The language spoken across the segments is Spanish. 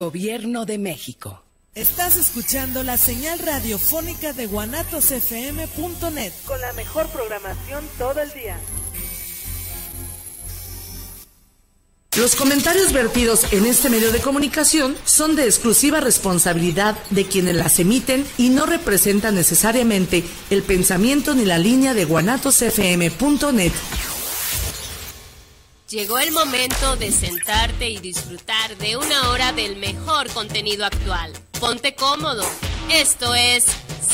Gobierno de México. Estás escuchando la señal radiofónica de guanatosfm.net con la mejor programación todo el día. Los comentarios vertidos en este medio de comunicación son de exclusiva responsabilidad de quienes las emiten y no representan necesariamente el pensamiento ni la línea de guanatosfm.net. Llegó el momento de sentarte y disfrutar de una hora del mejor contenido actual. Ponte cómodo. Esto es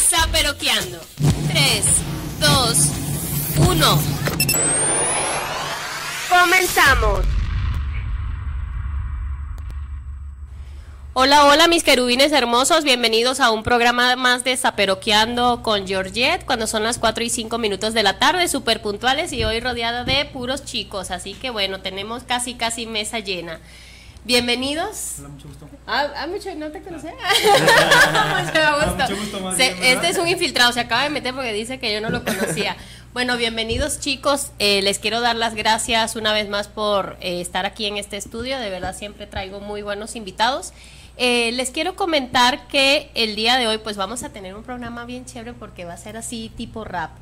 Saperoqueando. 3, 2, 1. Comenzamos. Hola, hola mis querubines hermosos, bienvenidos a un programa más de Zaperoqueando con Georgette cuando son las 4 y 5 minutos de la tarde, súper puntuales y hoy rodeada de puros chicos, así que bueno, tenemos casi casi mesa llena. Bienvenidos. Hola, mucho gusto. Ah, ah mucho, no te conocía. mucho gusto. este es un infiltrado, se acaba de meter porque dice que yo no lo conocía. Bueno, bienvenidos chicos. Eh, les quiero dar las gracias una vez más por eh, estar aquí en este estudio. De verdad siempre traigo muy buenos invitados. Eh, les quiero comentar que el día de hoy pues vamos a tener un programa bien chévere porque va a ser así tipo rap.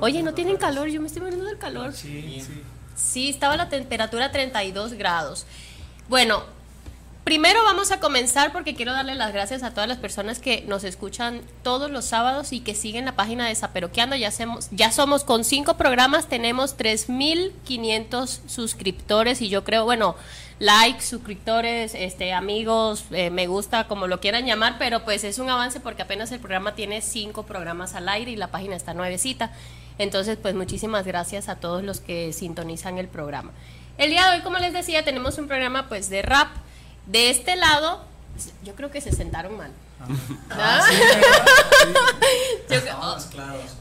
Oye, ¿no tienen calor? Yo me estoy muriendo del calor. Sí, sí. Sí, estaba la temperatura 32 grados. Bueno, primero vamos a comenzar porque quiero darle las gracias a todas las personas que nos escuchan todos los sábados y que siguen la página de Zaperoqueando. Ya, hacemos, ya somos con cinco programas, tenemos 3.500 suscriptores y yo creo, bueno, likes, suscriptores, este, amigos, eh, me gusta, como lo quieran llamar, pero pues es un avance porque apenas el programa tiene cinco programas al aire y la página está nuevecita. Entonces, pues muchísimas gracias a todos los que sintonizan el programa. El día de hoy, como les decía, tenemos un programa pues de rap. De este lado, yo creo que se sentaron mal. Ah,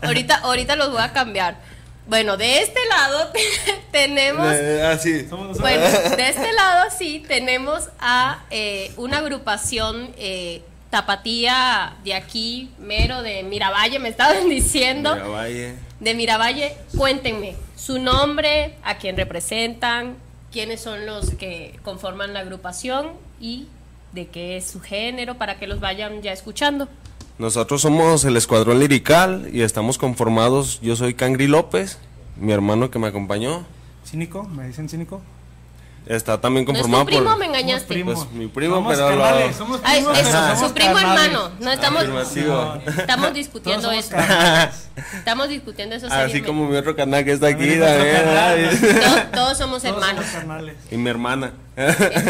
ahorita, ahorita los voy a cambiar. Bueno, de este lado tenemos. ah, sí. Bueno, de este lado sí tenemos a eh, una agrupación eh, tapatía de aquí, mero de Miravalle, me estaban diciendo. Miravalle. De Miravalle, cuéntenme su nombre, a quién representan, quiénes son los que conforman la agrupación y de qué es su género para que los vayan ya escuchando. Nosotros somos el Escuadrón Lirical y estamos conformados, yo soy Cangri López, mi hermano que me acompañó. ¿Cínico? ¿Me dicen cínico? Está también conformado ¿No es tu primo por... me engañaste? Pues mi primo, somos pero carnales, lo... somos Ay, primos, es pero somos su primo carnales. hermano. No estamos, Afirmativo. estamos discutiendo eso. carnales. Estamos discutiendo eso Así como mi otro canal que está aquí También es. Todos, todos somos Todos hermanos. somos carnales. Y mi hermana.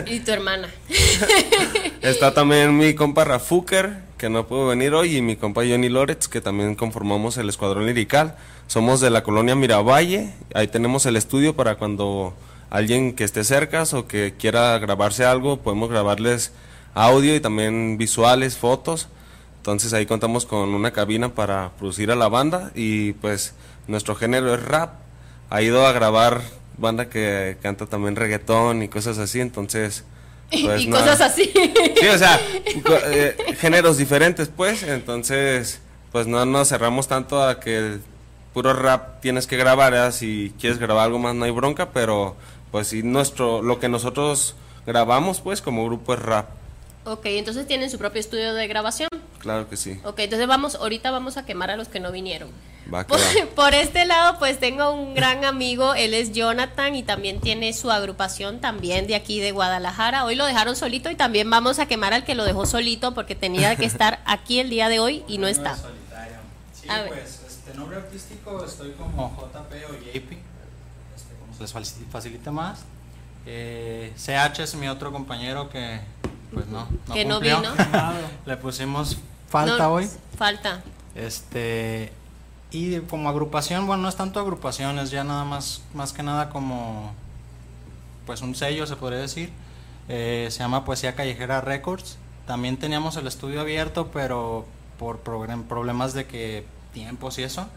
Y tu hermana. Está también mi compa Rafuker, que no pudo venir hoy, y mi compa Johnny Loretz, que también conformamos el Escuadrón Lirical. Somos de la colonia Miravalle, ahí tenemos el estudio para cuando alguien que esté cerca o que quiera grabarse algo, podemos grabarles audio y también visuales, fotos. Entonces ahí contamos con una cabina para producir a la banda y pues nuestro género es rap. Ha ido a grabar banda que canta también reggaetón y cosas así, entonces... pues, y nada. cosas así. Sí, o sea, eh, géneros diferentes, pues. Entonces, pues no nos cerramos tanto a que puro rap tienes que grabar. ¿eh? Si quieres grabar algo más, no hay bronca, pero pues sí, nuestro, lo que nosotros grabamos, pues, como grupo es rap. Ok, entonces tienen su propio estudio de grabación. Claro que sí. Ok, entonces vamos, ahorita vamos a quemar a los que no vinieron. Va que Por, por este lado, pues tengo un gran amigo, él es Jonathan y también tiene su agrupación también de aquí de Guadalajara. Hoy lo dejaron solito y también vamos a quemar al que lo dejó solito porque tenía que estar aquí el día de hoy y no está. solitario. Sí, A ver. pues, este nombre artístico estoy como JP o JP, este, como se les faci- facilita más. Eh, CH es mi otro compañero que, pues no, no Que no cumplió. vino. Le pusimos falta No, hoy. Falta. Este, y como agrupación, bueno, no es tanto agrupación, es ya nada más, más que nada como, pues un sello se podría decir. Eh, se llama Poesía Callejera Records. También teníamos el estudio abierto, pero por problemas de que tiempos y eso,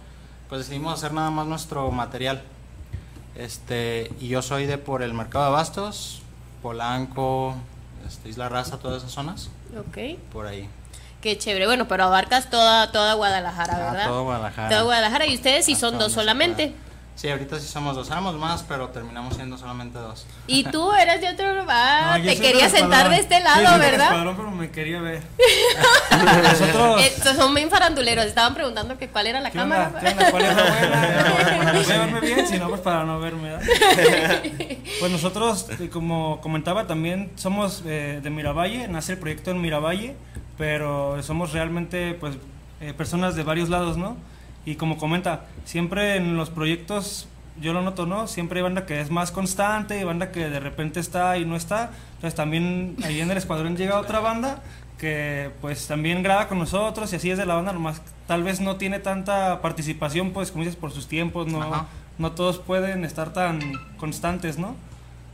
pues decidimos hacer nada más nuestro material. Este, y yo soy de por el Mercado de Abastos, Polanco, este, Isla Raza, todas esas zonas, Ok. por ahí. Qué chévere. Bueno, pero abarcas toda, toda Guadalajara, Ah, ¿verdad? todo Guadalajara. Toda Guadalajara. Y ustedes sí son toda dos solamente. Sí, ahorita sí somos dos. Éramos más, pero terminamos siendo solamente dos. Y tú eras de otro lugar, No, te querías sentar de este Sí, lado, del ¿verdad? escuadrón, pero me quería ver. Nosotros. Estos son bien faranduleros, estaban preguntando que cuál era la ¿Qué cámara. onda? ¿Qué onda? ¿Cuál es la buena? Verme bien, si no, pues para no verme. ¿verdad? Pues nosotros, eh, como comentaba, también somos eh, de Miravalle, nace el proyecto en Miravalle, pero somos realmente pues eh, personas de varios lados, ¿no? Y como comenta, siempre en los proyectos, yo lo noto, ¿no? Siempre hay banda que es más constante y banda que de repente está y no está. Entonces también ahí en el escuadrón llega otra banda que pues también graba con nosotros y así es de la banda, nomás tal vez no tiene tanta participación, pues como dices, por sus tiempos, no, Ajá. no todos pueden estar tan constantes, ¿no?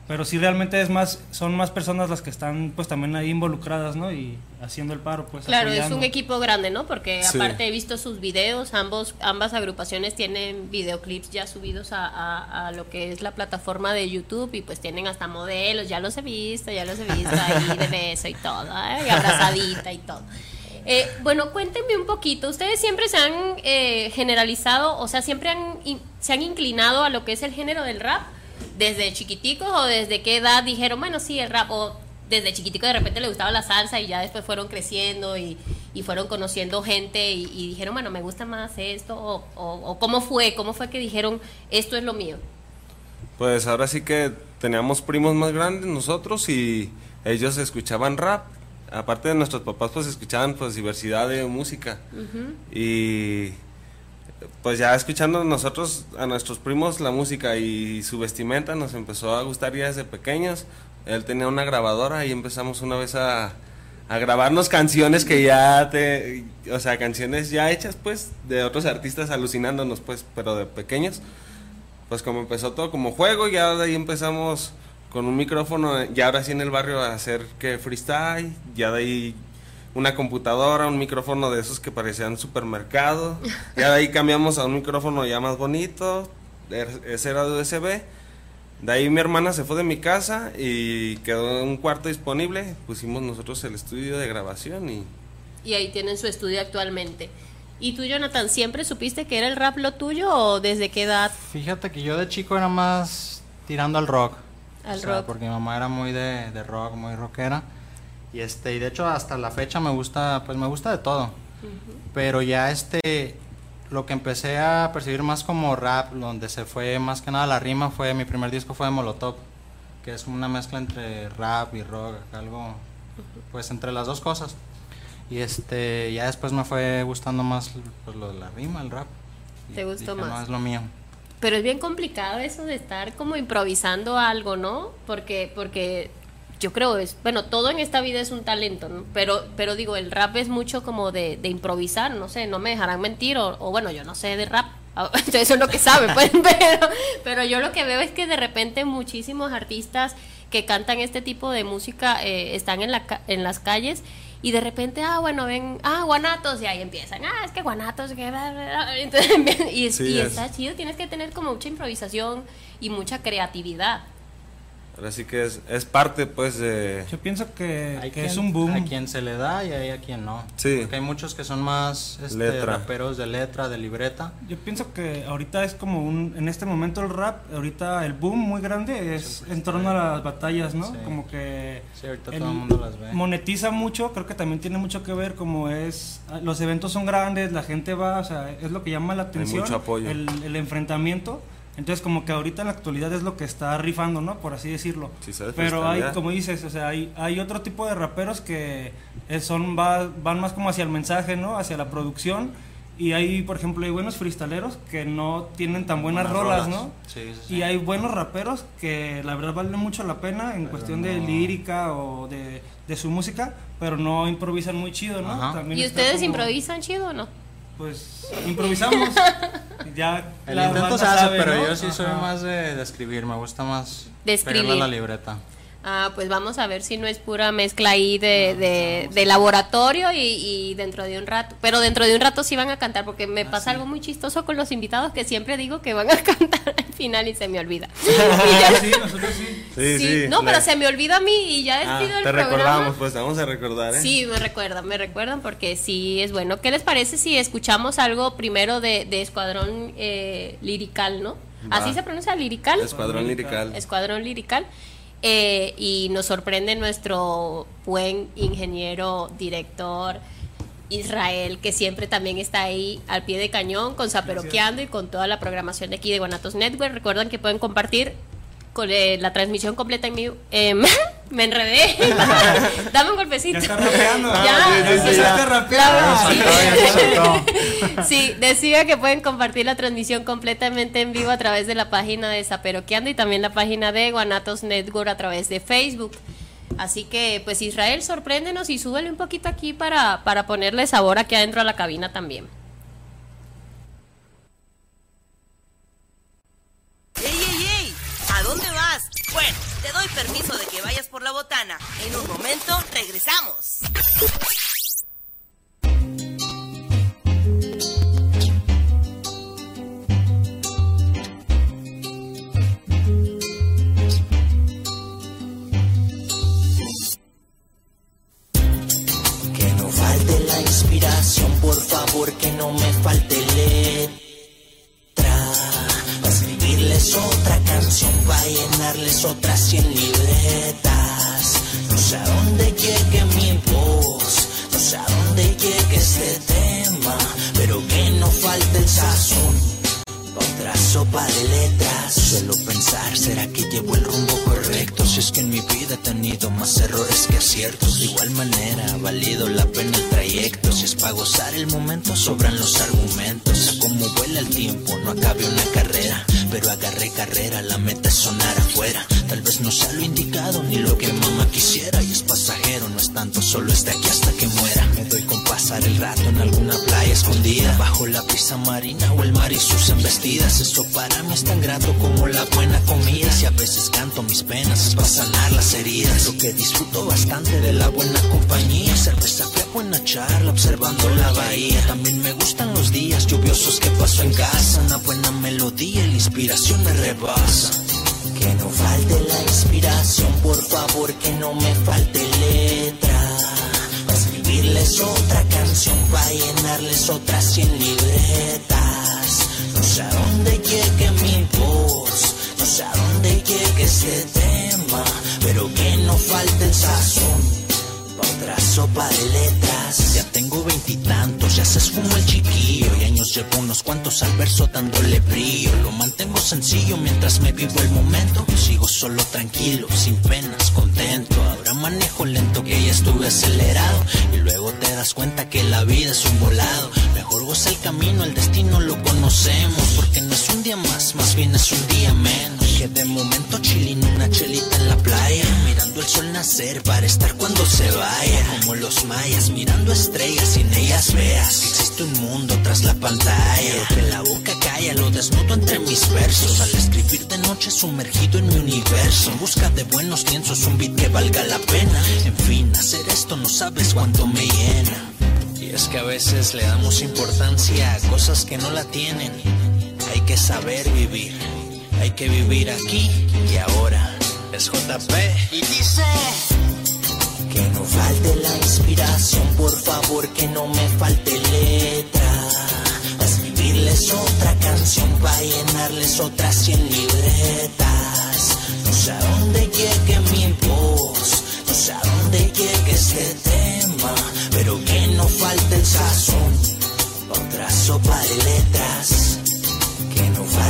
Pero sí realmente es más, son más personas las que están pues también ahí involucradas, ¿no? Y haciendo el paro, pues. Claro, es un equipo grande, ¿no? Porque Sí. aparte he visto sus videos, ambos, ambas agrupaciones tienen videoclips ya subidos a, a- a lo que es la plataforma de YouTube y pues tienen hasta modelos, ya los he visto, ya los he visto ahí de beso y todo, ¿eh? y abrazadita y todo. Eh, bueno, cuéntenme un poquito, ustedes siempre se han eh, generalizado, o sea, siempre han, in- se han inclinado a lo que es el género del rap, desde chiquiticos o desde qué edad dijeron, bueno, sí, el rap, o desde chiquitico de repente le gustaba la salsa y ya después fueron creciendo y, y fueron conociendo gente y, y dijeron, bueno, me gusta más esto, o, o- o cómo fue, cómo fue que dijeron, esto es lo mío. Pues ahora sí que teníamos primos más grandes nosotros y ellos escuchaban rap. Aparte de nuestros papás, pues escuchaban pues diversidad de música. Y pues ya escuchando nosotros a nuestros primos la música y su vestimenta nos empezó a gustar ya desde pequeños. Él tenía una grabadora y empezamos una vez a, a grabarnos canciones que ya te, o sea, canciones ya hechas pues de otros artistas alucinándonos pues, pero de pequeños pues como empezó todo como juego, ya de ahí empezamos con un micrófono, y ahora sí en el barrio a hacer que freestyle, ya de ahí una computadora, un micrófono de esos que parecían supermercado, ya de ahí cambiamos a un micrófono ya más bonito, er- ese era de USB, de ahí mi hermana se fue de mi casa y quedó un cuarto disponible, pusimos nosotros el estudio de grabación y Y ahí tienen su estudio actualmente. ¿Y tú, Jonathan, siempre supiste que era el rap lo tuyo o desde qué edad? Fíjate que yo de chico era más tirando al rock. Al O sea, rock. Porque mi mamá era muy de, de rock, muy rockera. Y este, y de hecho hasta la fecha me gusta, pues me gusta de todo. Pero ya este, lo que empecé a percibir más como rap, donde se fue más que nada la rima, fue, mi primer disco fue de Molotov, que es una mezcla entre rap y rock, algo, pues entre las dos cosas. Y este, ya después me fue gustando más pues, lo de la rima, el rap. ¿Te gustó dije, más? No, es lo mío. Pero es bien complicado eso de estar como improvisando algo, ¿no? Porque, porque yo creo es, bueno, todo en esta vida es un talento, ¿no? Pero, pero digo, el rap es mucho como de, de improvisar, no sé, no me dejarán mentir, o, o bueno, yo no sé de rap. Eso es lo que saben, pues, pero, pero yo lo que veo es que de repente muchísimos artistas que cantan este tipo de música eh, están en, la, en las calles y de repente, ah, bueno, ven, ah, guanatos, y ahí empiezan, ah, es que guanatos, que... Entonces, y, Sí, y es. está chido, tienes que tener como mucha improvisación y mucha creatividad. Ahora sí que es, es parte pues de... Yo pienso que, Hay que quien, es un boom. A quien se le da y hay a quien no. Sí. Porque hay muchos que son más este, Letra. raperos de letra, de libreta. Yo pienso que ahorita es como un, en este momento el rap, ahorita el boom muy grande es en torno a las batallas, ¿no? Sí. Como que Sí, ahorita el- todo el mundo las ve. monetiza mucho, creo que también tiene mucho que ver como es, los eventos son grandes, la gente va, o sea, es lo que llama la atención, mucho apoyo. El, el enfrentamiento, entonces como que ahorita en la actualidad es lo que está rifando, ¿no? Por así decirlo. Sí, sabes Pero hay, como dices, o sea, hay, hay otro tipo de raperos que eh, son va- van más como hacia el mensaje, ¿no? Hacia la producción. Y hay, por ejemplo, hay buenos freestaleros que no tienen tan buenas, Buenas rolas, rolas. ¿no? Sí, sí, sí. Y hay buenos raperos que la verdad valen mucho la pena en Pero cuestión de no- lírica o de, de su música, pero no improvisan muy chido, ¿no? También ¿Y ustedes como- improvisan chido o no? Pues improvisamos. ya El intento se hace, sabe, pero ¿no? yo sí soy más de, de escribir, me gusta más De escribir. pegarle a la libreta. Ah, pues vamos a ver si no es pura mezcla ahí de, de, de laboratorio y, y dentro de un rato. Pero dentro de un rato sí van a cantar, porque me pasa algo muy chistoso con los invitados que siempre digo que van a cantar al final y se me olvida. Sí, nosotros sí. Sí, sí, sí. no, pero se me olvida a mí y ya Ah, despido el te programa. recordamos, pues te vamos a recordar, ¿eh? Sí, me recuerdan, me recuerdan porque sí es bueno. ¿Qué les parece si escuchamos algo primero de, de Escuadrón eh, Lirical, no? Va. ¿Así se pronuncia Lirical? Escuadrón Lirical. Escuadrón Lirical. Eh, y nos sorprende nuestro buen ingeniero, director Israel, que siempre también está ahí al pie de cañón con Zaperoqueando y con toda la programación de aquí de Guanatos Network. Recuerdan que pueden compartir con eh, la transmisión completa en mi... em, me enredé. Dame un golpecito. Ya está rapeando. Ya. Sí, decía que pueden compartir la transmisión completamente en vivo a través de la página de Zaperoqueando y también la página de Guanatos Network a través de Facebook. Así que, pues Israel, sorpréndenos y súbele un poquito aquí para, para ponerle sabor aquí adentro a la cabina también. Permiso de que vayas por la botana. En un momento regresamos. Bastante de la buena compañía. Cerveza buena charla, observando la bahía. También me gustan los días lluviosos que paso en casa. Una buena melodía y la inspiración me rebasa. Que no falte la inspiración, por favor, que no me falte letra. Para escribirles otra canción, para llenarles otras cien libretas. No sé a dónde llegue mi voz, no sé a dónde llegue ese tema, pero que no falte el sazón. Otra sopa de letras. Ya tengo veintitantos, ya se esfumó el chiquillo. Y años llevo unos cuantos al verso dándole brillo. Lo mantengo sencillo mientras me vivo el momento. Sigo solo tranquilo, sin penas, contento. Ahora manejo lento que ya estuve acelerado. Y luego te das cuenta que la vida es un volado. Mejor goza el camino, el destino lo conocemos. Porque no es un día más, más bien es un día menos. De momento chilling una chelita en la playa. Mirando el sol nacer para estar cuando se vaya. Como los mayas, mirando estrellas sin ellas veas. Existe un mundo tras la pantalla. Que la boca calla, lo desnudo entre mis versos. Al escribir de noche sumergido en mi universo. En busca de buenos lienzos, un beat que valga la pena. En fin, hacer esto no sabes cuánto me llena. Y es que a veces le damos importancia a cosas que no la tienen. Hay que saber vivir, hay que vivir aquí y ahora. Es JP y dice que no falte la inspiración, por favor, que no me falte letra. Para escribirles otra canción, para llenarles otras cien libretas. No sé a dónde llegue mi voz, no sé a dónde llegue este tema, pero que no falte el sazón. Otra sopa de letras.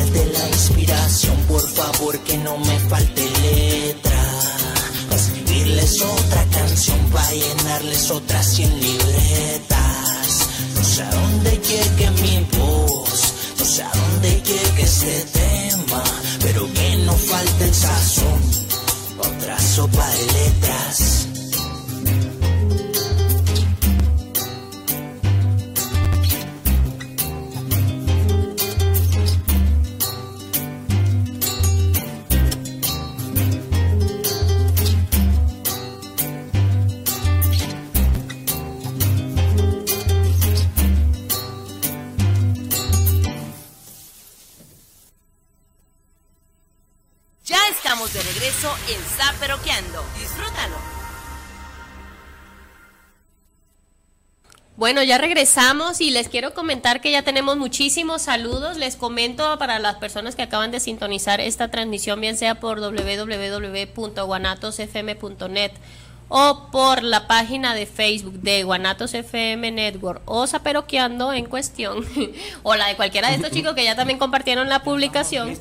Falte la inspiración, por favor, que no me falte letra. Para escribirles otra canción, para llenarles otras cien libretas. No sé a dónde llegue mi voz, no sé a dónde llegue este tema, pero que no falte el sazón. Otra Bueno, ya regresamos y les quiero comentar que ya tenemos muchísimos saludos. Les comento para las personas que acaban de sintonizar esta transmisión, bien sea por www.guanatosfm.net o por la página de Facebook de Guanatos FM Network o Zaperoqueando en cuestión, o la de cualquiera de estos chicos que ya también compartieron la publicación.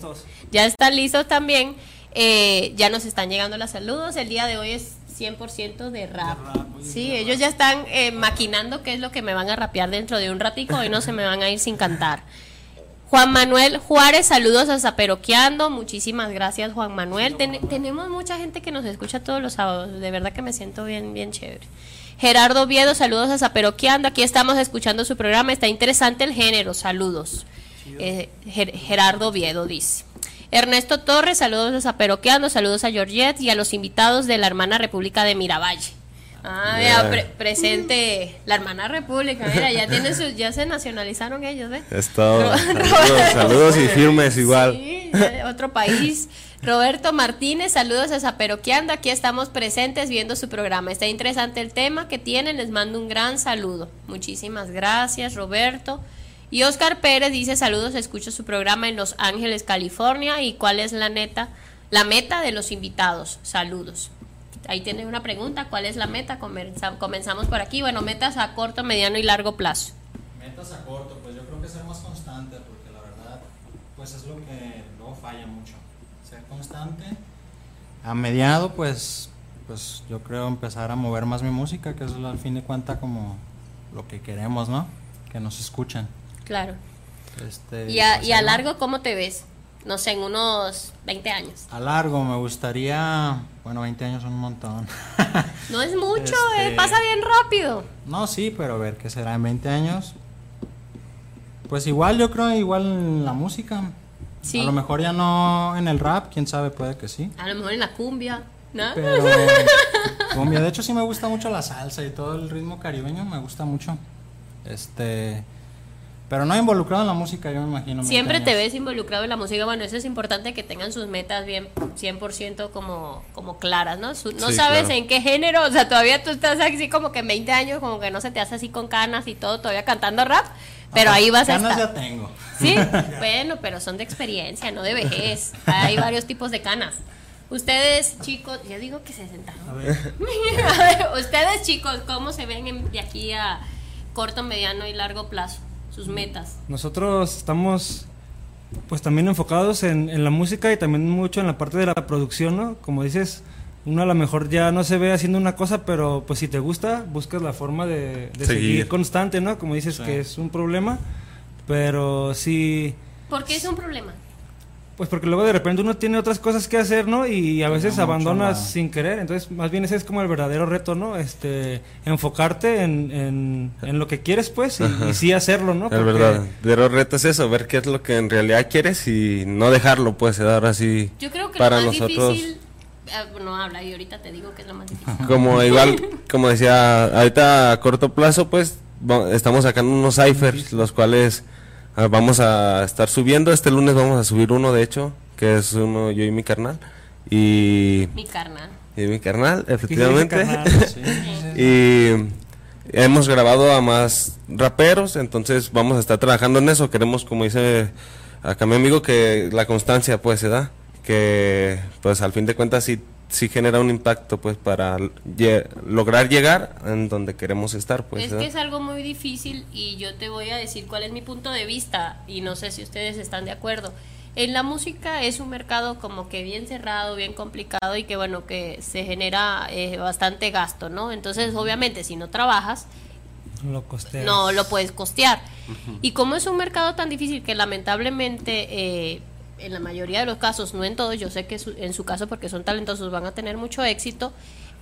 Ya están listos también. Eh, ya nos están llegando los saludos. El día de hoy es 100% de rap. Sí, ellos ya están eh, maquinando qué es lo que me van a rapear dentro de un ratico. Hoy no se me van a ir sin cantar. Juan Manuel Juárez, saludos a Zaperoqueando. Muchísimas gracias, Juan Manuel. Ten- tenemos mucha gente que nos escucha todos los sábados. De verdad que me siento bien, bien chévere. Gerardo Oviedo, saludos a Zaperoqueando. Aquí estamos escuchando su programa. Está interesante el género. Saludos. Eh, Ger- Gerardo Oviedo dice. Ernesto Torres, saludos a Zaperoqueando, saludos a Georgette y a los invitados de la hermana República de Miravalle. Ah, Yeah. pre- presente la hermana República, mira, ya tienen sus, ya se nacionalizaron ellos, ¿ves? Es todo. Saludos, saludos y firmes igual. Sí, otro país. Roberto Martínez, saludos a Zaperoqueando. Aquí estamos presentes viendo su programa. Está interesante el tema que tienen. Les mando un gran saludo. Muchísimas gracias, Roberto. Y Oscar Pérez dice saludos, escucho su programa en Los Ángeles, California. ¿Y cuál es la neta? La meta de los invitados. Saludos. Ahí tiene una pregunta. ¿Cuál es la meta? Comenza- Comenzamos por aquí. Bueno, metas a corto, mediano y largo plazo. Metas a corto, pues yo creo que ser más constante, porque la verdad, pues es lo que luego falla mucho. Ser constante. A mediado, pues, pues yo creo empezar a mover más mi música, que es al fin de cuentas como lo que queremos, ¿no? Que nos escuchen. Claro. Este, ¿Y a, pues, y a largo cómo te ves? No sé, en unos 20 años. A largo me gustaría, bueno, 20 años son un montón. No es mucho, Este- eh, pasa bien rápido. No, sí, pero a ver, ¿qué será en 20 años? Pues igual, yo creo, igual en la música. Sí. A lo mejor ya no en el rap, quién sabe, puede que sí. A lo mejor en la cumbia, ¿no? Pero cumbia, de hecho sí me gusta mucho la salsa y todo el ritmo caribeño, me gusta mucho. Este, pero no involucrado en la música, yo me imagino. 20 Siempre te ves involucrado en la música. Bueno, eso es importante que tengan sus metas bien 100% como, como claras, ¿no? Su- no Sí, sabes claro. en qué género, o sea, todavía tú estás así como que en 20 años, como que no se te hace así con canas y todo, todavía cantando rap, pero Ah, ahí vas a estar. ya tengo. Sí, bueno, pero son de experiencia, no de vejez. Hay varios tipos de canas. Ustedes, chicos, ya digo que se sentaron. A ver, ustedes, chicos, ¿cómo se ven en- de aquí a corto, mediano y largo plazo? Sus metas. Nosotros estamos pues también enfocados en, en la música y también mucho en la parte de la producción, ¿no? Como dices, uno a lo mejor ya no se ve haciendo una cosa, pero pues si te gusta, buscas la forma de, de seguir. Seguir. constante, ¿no? Como dices Sí. que es un problema, pero sí, ¿Por qué es un problema? Pues porque luego de repente uno tiene otras cosas que hacer, ¿no? Y a veces abandonas la- sin querer, entonces más bien ese es como el verdadero reto, ¿no? Este, enfocarte en, en, en lo que quieres, pues, y, y sí hacerlo, ¿no? El Porque- verdadero reto es eso, ver qué es lo que en realidad quieres y no dejarlo, pues, ahora sí. Yo creo que para lo más nosotros, difícil. ah, no habla y ahorita te digo que es lo más difícil. como igual, como decía, ahorita a corto plazo, pues, va- estamos sacando unos ciphers, los cuales ah, vamos a estar subiendo. Este lunes vamos a subir uno, de hecho, que es uno yo y mi carnal. Y, Mi carnal. y mi carnal, ¿Qué dice efectivamente. carnal? Sí, sí, sí. Y hemos grabado a más raperos, entonces vamos a estar trabajando en eso. Queremos, como dice acá mi amigo, que la constancia pues se da, que pues al fin de cuentas sí, sí genera un impacto pues para lle- lograr llegar en donde queremos estar pues. es ¿verdad? que es algo muy difícil y yo te voy a decir cuál es mi punto de vista y no sé si ustedes están de acuerdo. En la música es un mercado como que bien cerrado, bien complicado y que bueno, que se genera eh, bastante gasto, ¿no? Entonces, obviamente, si no trabajas, Lo costeas. no lo puedes costear. Y como es un mercado tan difícil que lamentablemente eh, en la mayoría de los casos, no en todos, yo sé que su- en su caso porque son talentosos van a tener mucho éxito,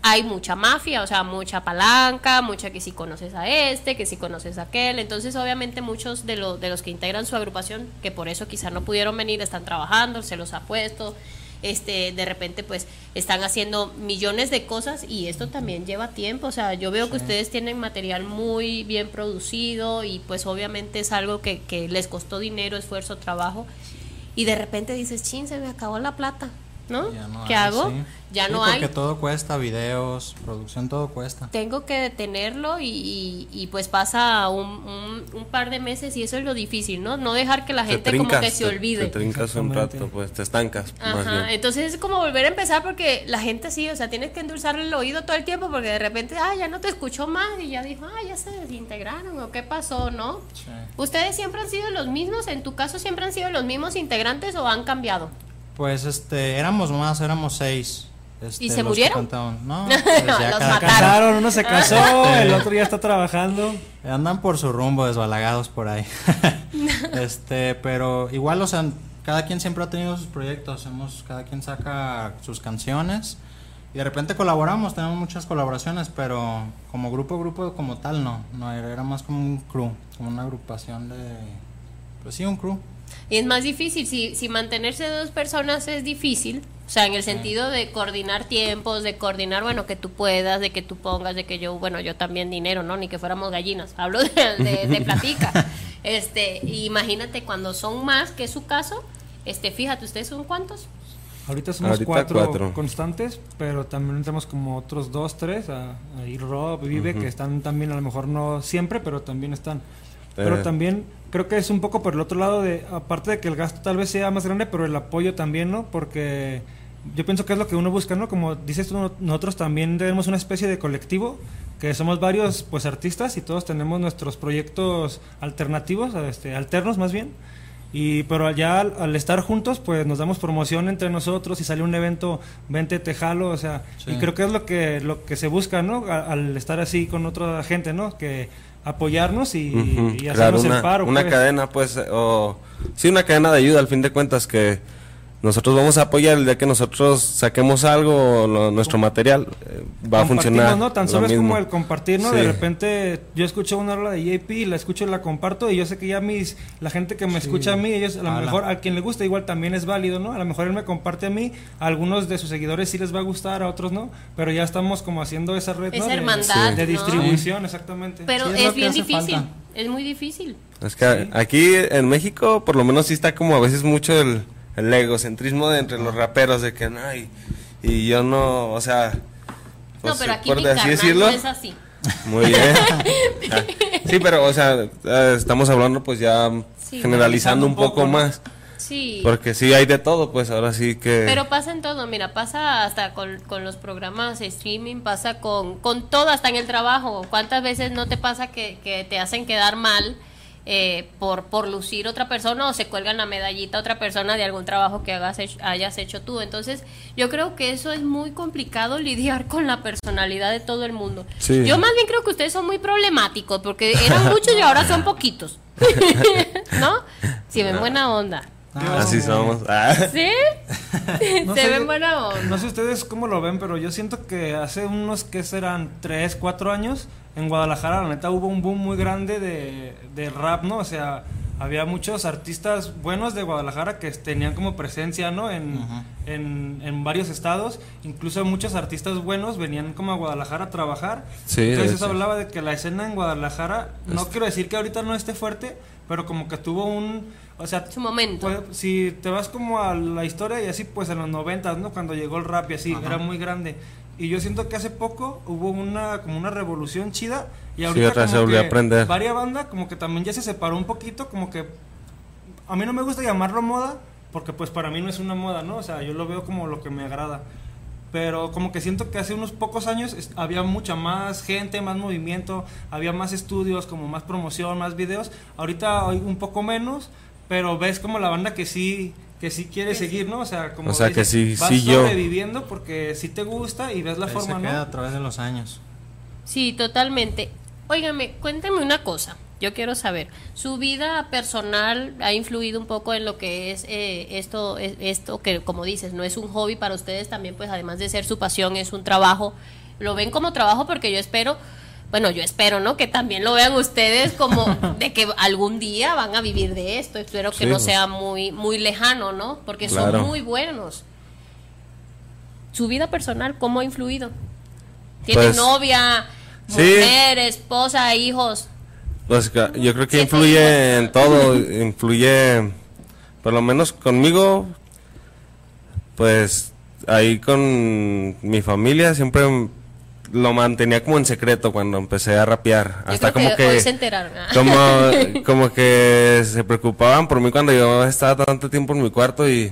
hay mucha mafia, o sea, mucha palanca, mucha que si conoces a este, que si conoces a aquel, entonces obviamente muchos de, lo- de los que integran su agrupación, que por eso quizá no pudieron venir, están trabajando, se los ha puesto, este, de repente pues están haciendo millones de cosas y esto también lleva tiempo, o sea, yo veo que ustedes tienen material muy bien producido y pues obviamente es algo que, que les costó dinero, esfuerzo, trabajo y de repente dices, chin, se me acabó la plata. ¿no? ¿Qué hago? sí. Ya Sí, no porque hay. todo cuesta, videos, producción, todo cuesta. Tengo que detenerlo y, y- y, pues pasa un, un- un par de meses y eso es lo difícil, ¿no? No dejar que la Te gente como que se te- olvide. Te trincas un rato, pues te estancas más Ajá, bien. entonces es como volver a empezar porque la gente sí, o sea, tienes que endulzarle el oído todo el tiempo porque de repente, ah, ya no te escuchó más y ya dijo, ah, ya se desintegraron o qué pasó, ¿no? Sí. ¿Ustedes siempre han sido los mismos? ¿En tu caso siempre han sido los mismos integrantes o han cambiado? Pues este, éramos más, éramos seis. Este, ¿Y se murieron? No, pues ya mataron. cada quien- Casaron, uno se casó, el otro ya está trabajando. Andan por su rumbo, desbalagados por ahí. este, pero igual, o sea, cada quien siempre ha tenido sus proyectos. Hemos, cada quien saca sus canciones y de repente colaboramos. Tenemos muchas colaboraciones, pero como grupo, grupo como tal, no. No era, era más como un crew, como una agrupación de. Pues sí, un crew. Y es más difícil, si, si mantenerse dos personas es difícil, o sea, en el sentido de coordinar tiempos, de coordinar, bueno, que tú puedas, de que tú pongas, de que yo, bueno, yo también dinero, ¿no? Ni que fuéramos gallinas, hablo de, de, de platica. Este, imagínate cuando son más, que es su caso, este, fíjate, ¿ustedes son cuántos? Ahorita somos Ahorita cuatro, cuatro. constantes, pero también tenemos como otros dos, tres, ahí Rob, Vive, que están también, a lo mejor no siempre, pero también están. Pero Eh. también creo que es un poco por el otro lado de, aparte de que el gasto tal vez sea más grande, pero el apoyo también, ¿no? Porque yo pienso que es lo que uno busca, ¿no? Como dices tú, no- nosotros también tenemos una especie de colectivo, que somos varios pues artistas y todos tenemos nuestros proyectos alternativos, este, alternos más bien. Y pero allá al, al estar juntos, pues nos damos promoción entre nosotros y sale un evento, vente, te jalo, o sea, Sí. y creo que es lo que lo que se busca, ¿no? A- al estar así con otra gente, ¿no? Que apoyarnos y, crear hacernos una, el paro. una pues. cadena, pues, o sí, una cadena de ayuda al fin de cuentas que nosotros vamos a apoyar el día que nosotros saquemos algo, lo- nuestro material, eh, va a funcionar. ¿no? Tan lo solo es como mismo. el compartir, ¿no? Sí. De repente yo escucho una rola de JP, la escucho y la comparto y yo sé que ya mis, la gente que me escucha a mí, ellos a lo Ala. mejor a quien le gusta igual también es válido, ¿no? A lo mejor él me comparte a mí, a algunos de sus seguidores sí les va a gustar, a otros no, pero ya estamos como haciendo esa red, Esa ¿no? De- hermandad, de, ¿no? distribución, exactamente. Pero Sí, es bien difícil, falta. es muy difícil. Es que aquí en México, por lo menos sí está como a veces mucho el, el egocentrismo de entre los raperos, de que no, y, y yo no, o sea, no, pues, pero aquí por mi así carnal decirlo. no es así. Muy bien. Ah, sí, pero, o sea, eh, estamos hablando pues ya Sí, generalizando un poco, más. Sí. Porque sí hay de todo, pues ahora sí que... Pero pasa en todo, mira, pasa hasta con, con los programas de streaming, pasa con, con todo, hasta en el trabajo. ¿Cuántas veces no te pasa que, que te hacen quedar mal eh, por, por lucir otra persona o se cuelgan la medallita a otra persona de algún trabajo que hagas, hayas hecho tú? Entonces, yo creo que eso es muy complicado lidiar con la personalidad de todo el mundo. Sí. Yo más bien creo que ustedes son muy problemáticos porque eran muchos y ahora son poquitos. ¿No? Si ven buena onda. Así somos. Ah. ¿Sí? No Se sé, ven buena onda. No sé ustedes cómo lo ven, pero yo siento que hace unos que serán 3, 4 años en Guadalajara, la neta, hubo un boom muy grande de, de rap, ¿no? O sea, había muchos artistas buenos de Guadalajara que tenían como presencia, ¿no? En, en, en varios estados. Incluso muchos artistas buenos venían como a Guadalajara a trabajar. Sí, Entonces hecho. hablaba de que la escena en Guadalajara, no quiero decir que ahorita no esté fuerte, pero como que tuvo un... O sea, Su momento. pues, si te vas como a la historia y así, pues en los noventas, ¿no? Cuando llegó el rap y así, Ajá. era muy grande. Y yo siento que hace poco hubo una como una revolución chida y Sí, ahorita vez como se volvió que a prender. varia banda como que también ya se separó un poquito, como que a mí no me gusta llamarlo moda porque pues para mí no es una moda, ¿no? O sea, yo lo veo como lo que me agrada. Pero como que siento que hace unos pocos años había mucha más gente, más movimiento, había más estudios, como más promoción, más videos. Ahorita hay un poco menos, pero ves como la banda que sí que sí quiere seguir, ¿no? O sea, como O sea, que sí, vas sí yo. sobreviviendo porque sí te gusta y ves la Ahí forma, se ¿no? queda a través de los años. Sí, totalmente. Óigame, cuéntame una cosa. Yo quiero saber, ¿su vida personal ha influido un poco en lo que es eh, esto, es- esto que como dices, no es un hobby para ustedes también, pues además de ser su pasión, es un trabajo? ¿Lo ven como trabajo? Porque yo espero, bueno, yo espero, ¿no? Que también lo vean ustedes como de que algún día van a vivir de esto. Espero que Sí, no pues. sea muy, muy lejano, ¿no? Porque Claro. son muy buenos. ¿Su vida personal cómo ha influido? ¿Tiene Pues, novia, sí. mujer, esposa, hijos? Pues yo creo que influye en todo, influye, por lo menos conmigo, pues ahí con mi familia siempre lo mantenía como en secreto cuando empecé a rapear. Yo Hasta creo como que que, hoy se enteraron. como, como que se preocupaban por mí cuando yo estaba tanto tiempo en mi cuarto y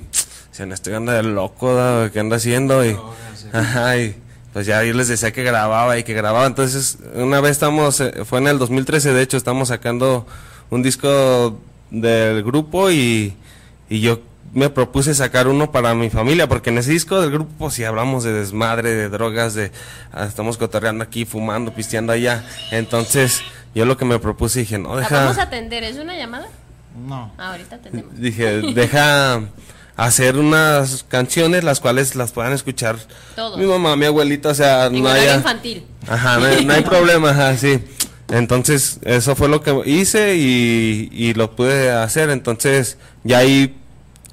decían, estoy anda de loco, ¿qué anda haciendo? Y, ajá, y pues ya yo les decía que grababa y que grababa. Entonces, una vez estamos, eh, fue en el 2013, de hecho, estamos sacando un disco del grupo y, y yo me propuse sacar uno para mi familia, porque en ese disco del grupo pues sí hablamos de desmadre, de drogas, de ah, estamos cotorreando aquí, fumando, pisteando allá. Entonces, yo lo que me propuse dije, no, Ah, deja... Vamos a atender, ¿es una llamada? No. Ah, ahorita atendemos. Dije, deja hacer unas canciones las cuales las puedan escuchar Todos. mi mamá, mi abuelita, o sea, En no haya... infantil. Ajá, no, hay- no hay problema, ajá, sí. Entonces, eso fue lo que hice y, y lo pude hacer. Entonces, ya ahí,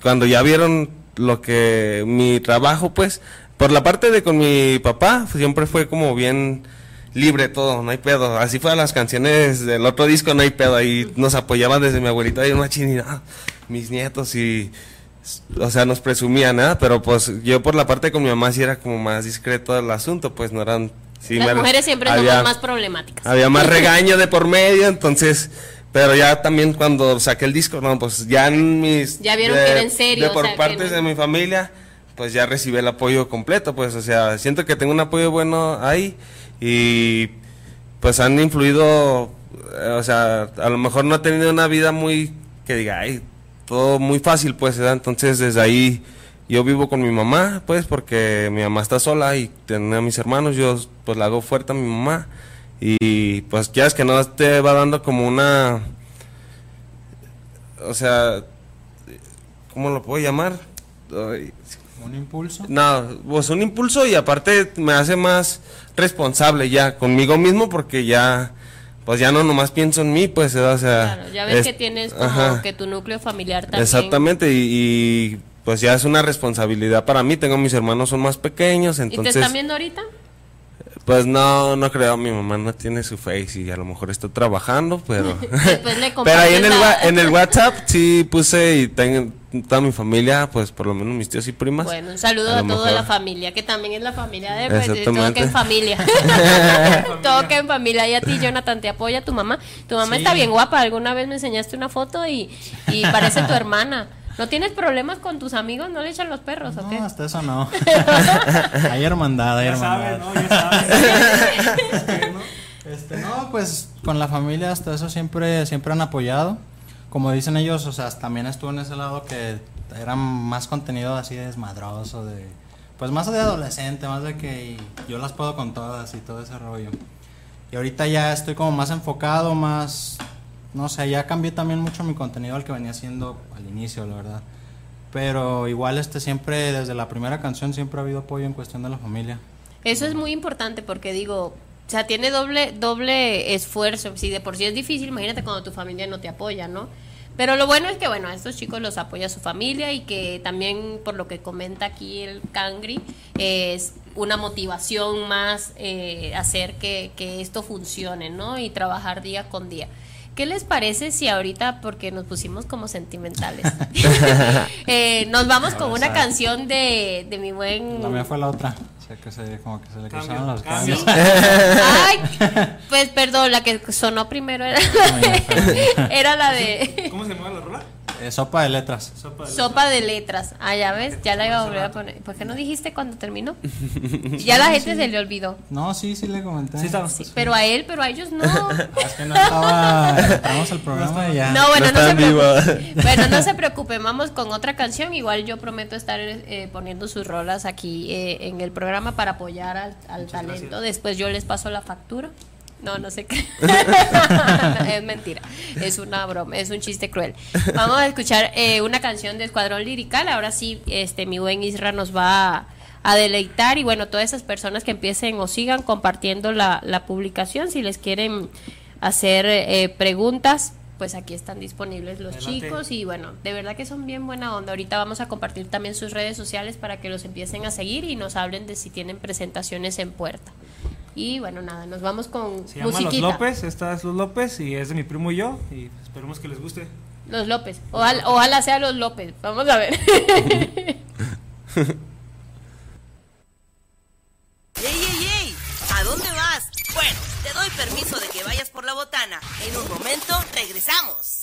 cuando ya vieron lo que mi trabajo, pues, por la parte de con mi papá, siempre fue como bien libre todo, no hay pedo. Así fueron las canciones del otro disco, no hay pedo. Ahí nos apoyaban desde mi abuelita y una chinita, mis nietos y o sea, nos presumían, ¿no? Pero pues yo por la parte con mi mamá sí era como más discreto el asunto, pues no eran... sí Las me- mujeres siempre había- somos más problemáticas. Había más regaño de por medio, entonces... Pero ya también cuando saqué el disco, no, pues ya en mis... Ya vieron de- que era en serio, De o por que partes no- de mi familia, pues ya recibí el apoyo completo, pues, o sea, siento que tengo un apoyo bueno ahí y pues han influido, eh, o sea, a lo mejor no he tenido una vida muy, que diga, ay, todo muy fácil, pues, ¿verdad? entonces desde ahí yo vivo con mi mamá, pues, porque mi mamá está sola y tiene a mis hermanos, yo pues la hago fuerte a mi mamá y pues ya es que no te va dando como una, o sea, ¿cómo lo puedo llamar? Ay, Un impulso. no, pues un impulso y aparte me hace más responsable ya conmigo mismo porque ya, pues ya no nomás pienso en mí, pues, o sea, Claro, ya ves es- que tienes como ajá, que tu núcleo familiar también. exactamente y, y, pues ya es una responsabilidad para mí. Tengo mis hermanos son más pequeños, ¿Y te entonces, están viendo ahorita? Pues no, no creo. Mi mamá no tiene su face y a lo mejor está trabajando, pero, Después le pero ahí en el, la- en el WhatsApp sí puse y tengo toda mi familia, pues por lo menos mis tíos y primas. Bueno, un saludo a, toda mejor- la familia, que también es la familia de, pues, de todo que en familia. todo que en familia. Y a ti, Jonathan, te apoya tu mamá. Tu mamá Sí. está bien guapa. Alguna vez me enseñaste una foto y, y parece tu hermana. ¿No tienes problemas con tus amigos? ¿No le echan los perros o qué? No, hasta eso no. hay hermandad, hay Ya hermandad. sabes, ¿no? Ya sabes. Este, no, pues con la familia hasta eso siempre, siempre han apoyado. Como dicen ellos, o sea, también estuvo en ese lado que era más contenido así de desmadroso, de, pues más de adolescente, más de que yo las puedo con todas y todo ese rollo. Y ahorita ya estoy como más enfocado, más, no sé, ya cambié también mucho mi contenido al que venía haciendo al inicio, la verdad. Pero igual este siempre, desde la primera canción, siempre ha habido apoyo en cuestión de la familia. Eso es muy importante porque digo, o sea, tiene doble, doble esfuerzo. Si de por sí es difícil, imagínate cuando tu familia no te apoya, ¿no? Pero lo bueno es que, bueno, a estos chicos los apoya su familia y que también, por lo que comenta aquí el Cangri, es una motivación más eh, hacer que, que esto funcione, ¿no? Y trabajar día con día. ¿Qué les parece si ahorita, porque nos pusimos como sentimentales, eh, nos vamos con una canción de, de mi buen... La mía fue la otra. O sea, que se, como que se le Cambio, cruzaron los cambio. cables. Ay, pues perdón, la que sonó primero era, era la de ¿Cómo se llama la? Eh, sopa de letras. Sopa de sopa de letras. Ah, ya ves, ya la iba a volver a poner. ¿Por qué no dijiste cuando terminó? Ya la gente se le olvidó. No, sí, sí le comenté. Sí, pero a él, pero a ellos no. Es que no estaba. Entramos al programa y ya. No, bueno, No no, se preocupen. Bueno, no se preocupen, vamos con otra canción. Igual yo prometo estar eh, poniendo sus rolas aquí eh, en el programa para apoyar al, al talento. Después yo les paso la factura. No, no sé qué. es mentira. Es una broma, es un chiste cruel. Vamos a escuchar eh, una canción de Escuadrón Lirical. Ahora sí, este mi buen Isra nos va a, a deleitar. Y bueno, todas esas personas que empiecen o sigan compartiendo la, la publicación, si les quieren hacer eh, preguntas, pues aquí están disponibles los Adelante. chicos. Y bueno, de verdad que son bien buena onda. Ahorita vamos a compartir también sus redes sociales para que los empiecen a seguir y nos hablen de si tienen presentaciones en puerta. Y bueno, nada, nos vamos con. Se llama. Los López, esta es Los López y es de mi primo y yo. Y esperemos que les guste. Los López, ojalá, ojalá sea Los López, vamos a ver. ¡Ey, ey, ey! ¿A dónde vas? Bueno, te doy permiso de que vayas por la botana. En un momento regresamos.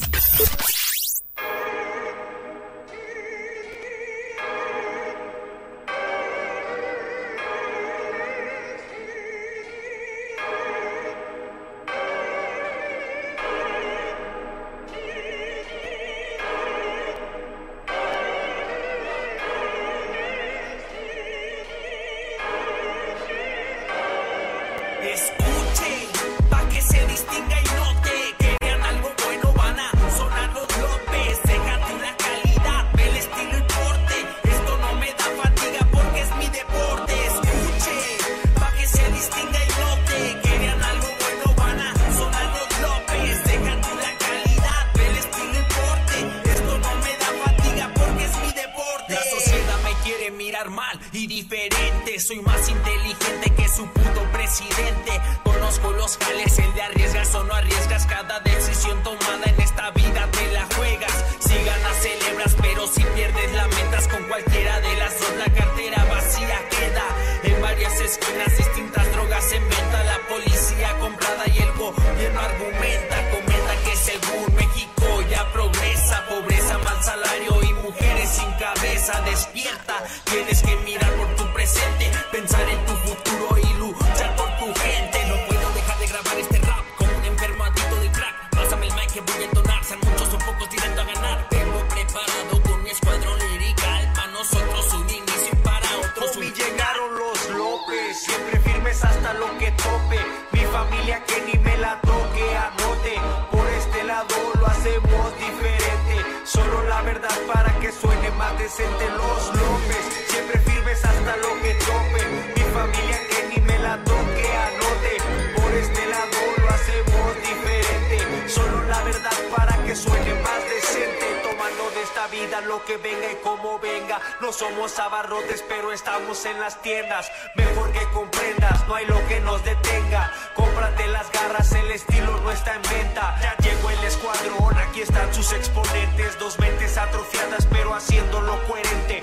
Vida lo que venga y como venga. No somos abarrotes, pero estamos en las tiendas. Mejor que comprendas, no hay lo que nos detenga. Cómprate las garras, el estilo no está en venta. Ya llegó el escuadrón, aquí están sus exponentes. Dos mentes atrofiadas, pero haciéndolo coherente.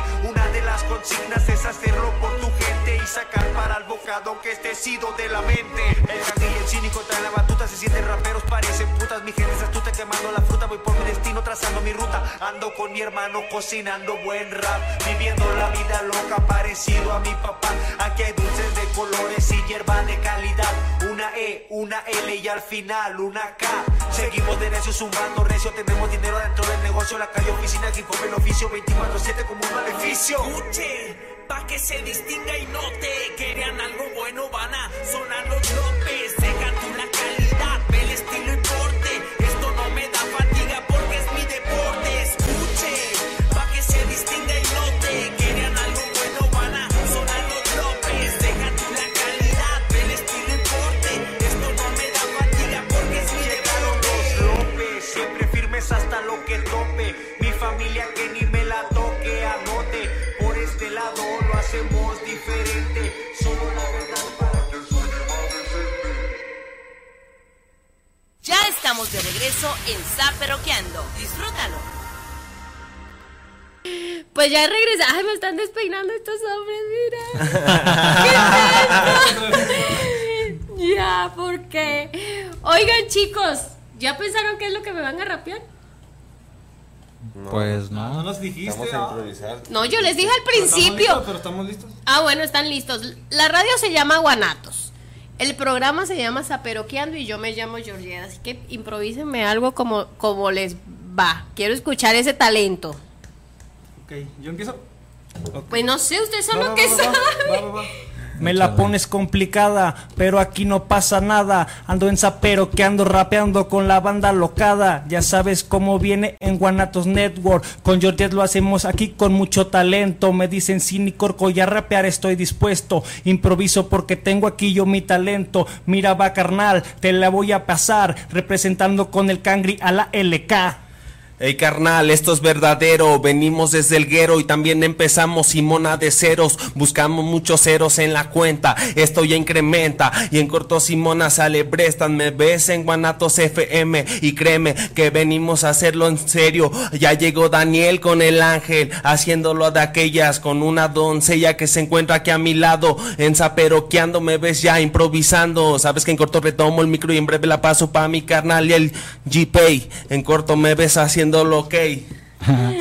De las consignas es hacerlo por tu gente y sacar para el bocado que esté sido de la mente. El candy y el cínico traen la batuta, se sienten raperos, parecen putas. Mi gente es astuta quemando la fruta, voy por mi destino, trazando mi ruta. Ando con mi hermano cocinando buen rap, viviendo la vida loca parecido a mi papá. Aquí hay dulces de colores y hierba de calidad. Una E, una L y al final una K. Seguimos de necio zumbando recio, tenemos dinero dentro del negocio, la calle oficina que come el oficio 24-7 como un maleficio. Escuche, pa' que se distinga y note que vean algo bueno van a sonar los López. Ya estamos de regreso en Zaperoqueando. Disfrútalo. Pues ya regresé. Ay, me están despeinando estos hombres, mira. ¡Qué ya, ¿por qué? Oigan, chicos, ¿ya pensaron qué es lo que me van a rapear? Pues no. No nos dijiste. Vamos a ah. improvisar. No, yo les dije al Pero estamos principio. listos, Pero estamos listos. Ah, bueno, están listos. La radio se llama Guanatos. El programa se llama Zaperoqueando y yo me llamo Georgiana. Así que improvísenme algo como, como les va. Quiero escuchar ese talento. Ok, yo empiezo. Pues no sé, ustedes son Va, los va, que va, va, Me la pones complicada, pero aquí no pasa nada. Ando en zapero que ando rapeando con la banda locada. Ya sabes cómo viene en Guanatos Network. Con Georgette lo hacemos aquí con mucho talento. Me dicen Cini Corco, ya rapear estoy dispuesto. Improviso porque tengo aquí yo mi talento. Mira, va carnal, te la voy a pasar. Representando con el cangri a la LK. Ey carnal, esto es verdadero, venimos desde el guero y también empezamos Simona de ceros, buscamos muchos ceros en la cuenta, esto ya incrementa. Y en corto Simona sale Brestan, me ves en Guanatos FM y créeme que venimos a hacerlo en serio, ya llegó Daniel con el ángel, haciéndolo de aquellas con una doncella que se encuentra aquí a mi lado, en zaperoqueando. Me ves ya improvisando, sabes que en corto retomo el micro y en breve la paso pa' mi carnal y el G-Pay, en corto me ves haciendo lo ok.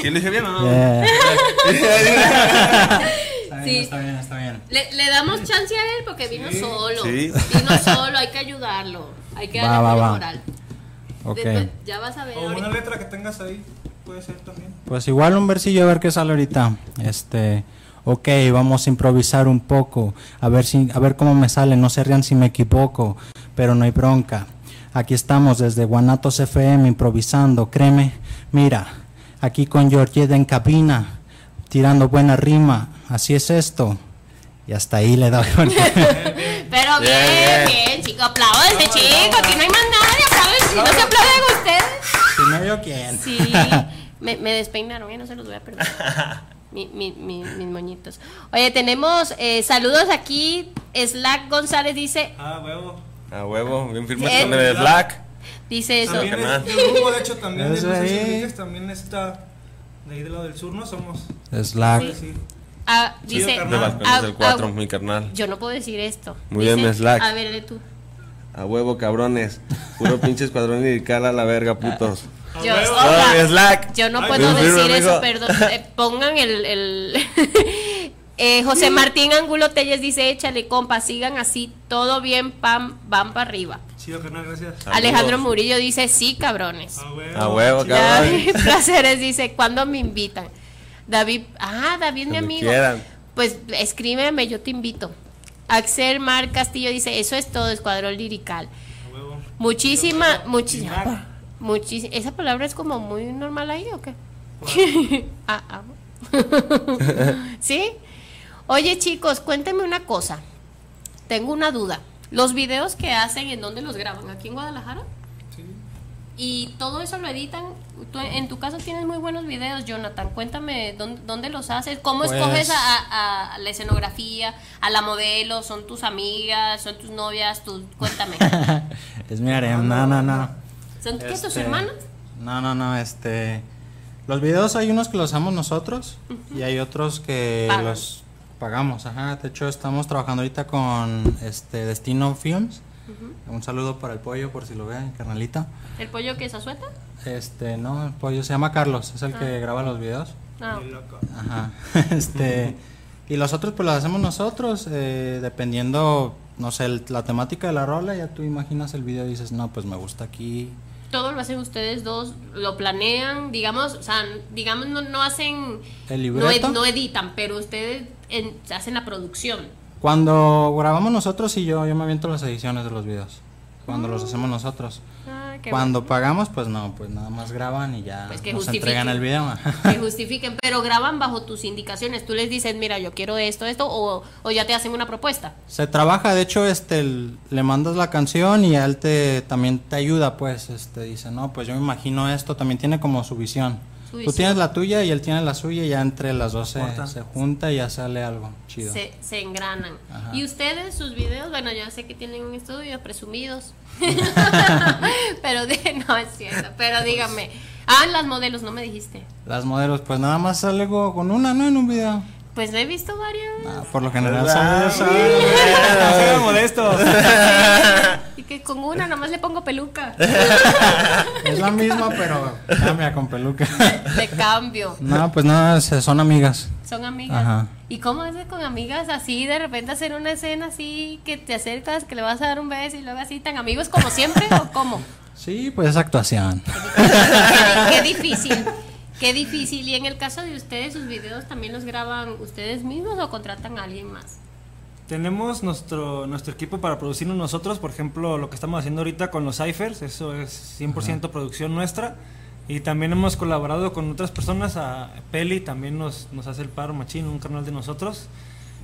¿Sí lo dije bien o no? Yeah. Está bien, Sí. está bien, está bien. Le, le damos chance a él porque vino solo. Sí. Vino solo, hay que ayudarlo. Hay que Va, darle va, va. moral. Ok. Después, ya vas a ver. O una letra que tengas ahí, puede ser también. Pues igual un versillo a ver qué sale ahorita. Este, ok, vamos a improvisar un poco, a ver si, a ver cómo me sale, no se rían si me equivoco, pero no hay bronca. Aquí estamos desde Guanatos FM improvisando, créeme, mira, aquí con Georgette en cabina, tirando buena rima, así es esto. Y hasta ahí le doy. Pero Bien, bien, chico. Aplaudan ese chico. Aquí no hay más nadie. Aplauden. Si no se aplauden ustedes. si no yo quién. Sí. Me, me despeinaron, ya no se los voy a perdonar. Mi- mi- mi- mis moñitos. Oye, tenemos eh, saludos aquí. Slack González dice, Ah, huevo. A huevo, bien firmes Eh, con el Slack. Dice eso. También es, del grupo, de hecho, también de ahí. Enríquez, también está de ahí del lado del sur, ¿no? Somos. Slack. Sí. Ah, dice, De. Balcones ah, del 4, ah, mi carnal. yo no puedo decir esto. Muy bien, Dice- Slack. A ver, de tú. A huevo, cabrones. Puro pinche escuadrón lirical a la verga, putos. Yo, Ah, mi Slack. yo no Ay, puedo bien firme, decir eso, perdón. Eh, pongan el... el Eh, José Martín Angulo Telles dice, échale compa, sigan así, todo bien, pam, van para arriba. Chido, carnal, gracias. Saludos. Alejandro Murillo dice, sí, cabrones. Ah, huevo. A huevo, cabrón. David Placeres dice, ¿cuándo me invitan? David, ah, David, mi amigo. quieran. Pues escríbeme, yo te invito. Axel Mar Castillo dice, eso es todo, Escuadrón Lirical. A huevo. Muchísima, muchísima. Muchis- ¿Esa palabra es como muy normal ahí o qué? ah, ah. ¿Sí? Oye chicos, cuéntenme una cosa. Tengo una duda. Los videos que hacen, ¿en dónde los graban? ¿Aquí en Guadalajara? Sí. Y todo eso lo editan. Tú- en tu caso tienes muy buenos videos, Jonathan. Cuéntame dónde, dónde los haces, cómo Pues- escoges a, a- a la escenografía, a la modelo, son tus amigas, son tus novias, tus, cuéntame. es mi harem, no, no, no. ¿Son tus Este, hermanas? No, no, no, este... Los videos hay unos que los damos nosotros y hay otros que Pagan. los pagamos, ajá. De hecho, estamos trabajando ahorita con este Destino Films. Un saludo para el pollo por si lo ven, carnalita. ¿El pollo que es azueta? Este, no, el pollo se llama Carlos, es el que graba los videos. No. Loco. Ajá. este, y los otros pues los hacemos nosotros, eh, dependiendo, no sé, el- la temática de la rola, ya tú imaginas el video y dices, no, pues me gusta aquí. Todo lo hacen ustedes dos, lo planean, digamos, o sea, digamos no, no hacen, ¿El no, ed- libreto? no editan, pero ustedes en- hacen la producción. Cuando grabamos nosotros y yo, yo me aviento las ediciones de los videos. Cuando los hacemos nosotros. Ah, qué Cuando pagamos, pues no, pues nada más graban y ya Pues que nos entregan el video. que justifiquen, pero graban bajo tus indicaciones. Tú les dices, mira, yo quiero esto, esto, o, o ya te hacen una propuesta. Se trabaja, de hecho, este, el- le mandas la canción y él te también te ayuda, pues, este, dice, no, pues yo me imagino esto, también tiene como su visión. Su Tú visión. tienes la tuya y él tiene la suya y ya entre las dos se, se junta y ya sale algo chido. Se, se engranan. Ajá. Y ustedes, sus videos, bueno, yo sé que tienen un estudio, presumidos. pero de, no es cierto. Pero dígame. Ah, las modelos, no me dijiste. Las modelos, pues nada más salgo con una, ¿no? En un video. Pues he visto varios. Ah, por lo general No sean modestos. Y que con una nomás le pongo peluca. Es la misma, pero cambia con peluca. De cambio. No, pues no, son amigas. Son amigas. Ajá. ¿Y cómo haces con amigas así, de repente hacer una escena así, que te acercas, que le vas a dar un beso y luego así, tan amigos como siempre o cómo? Sí, pues es actuación. qué, qué difícil, qué difícil. Y en el caso de ustedes, sus videos también los graban ustedes mismos o contratan a alguien más. Tenemos nuestro, nuestro equipo para producirnos nosotros, por ejemplo, lo que estamos haciendo ahorita con los ciphers, eso es 100% producción nuestra. Y también hemos colaborado con otras personas, a Peli también nos, nos hace el paro machín, un canal de nosotros.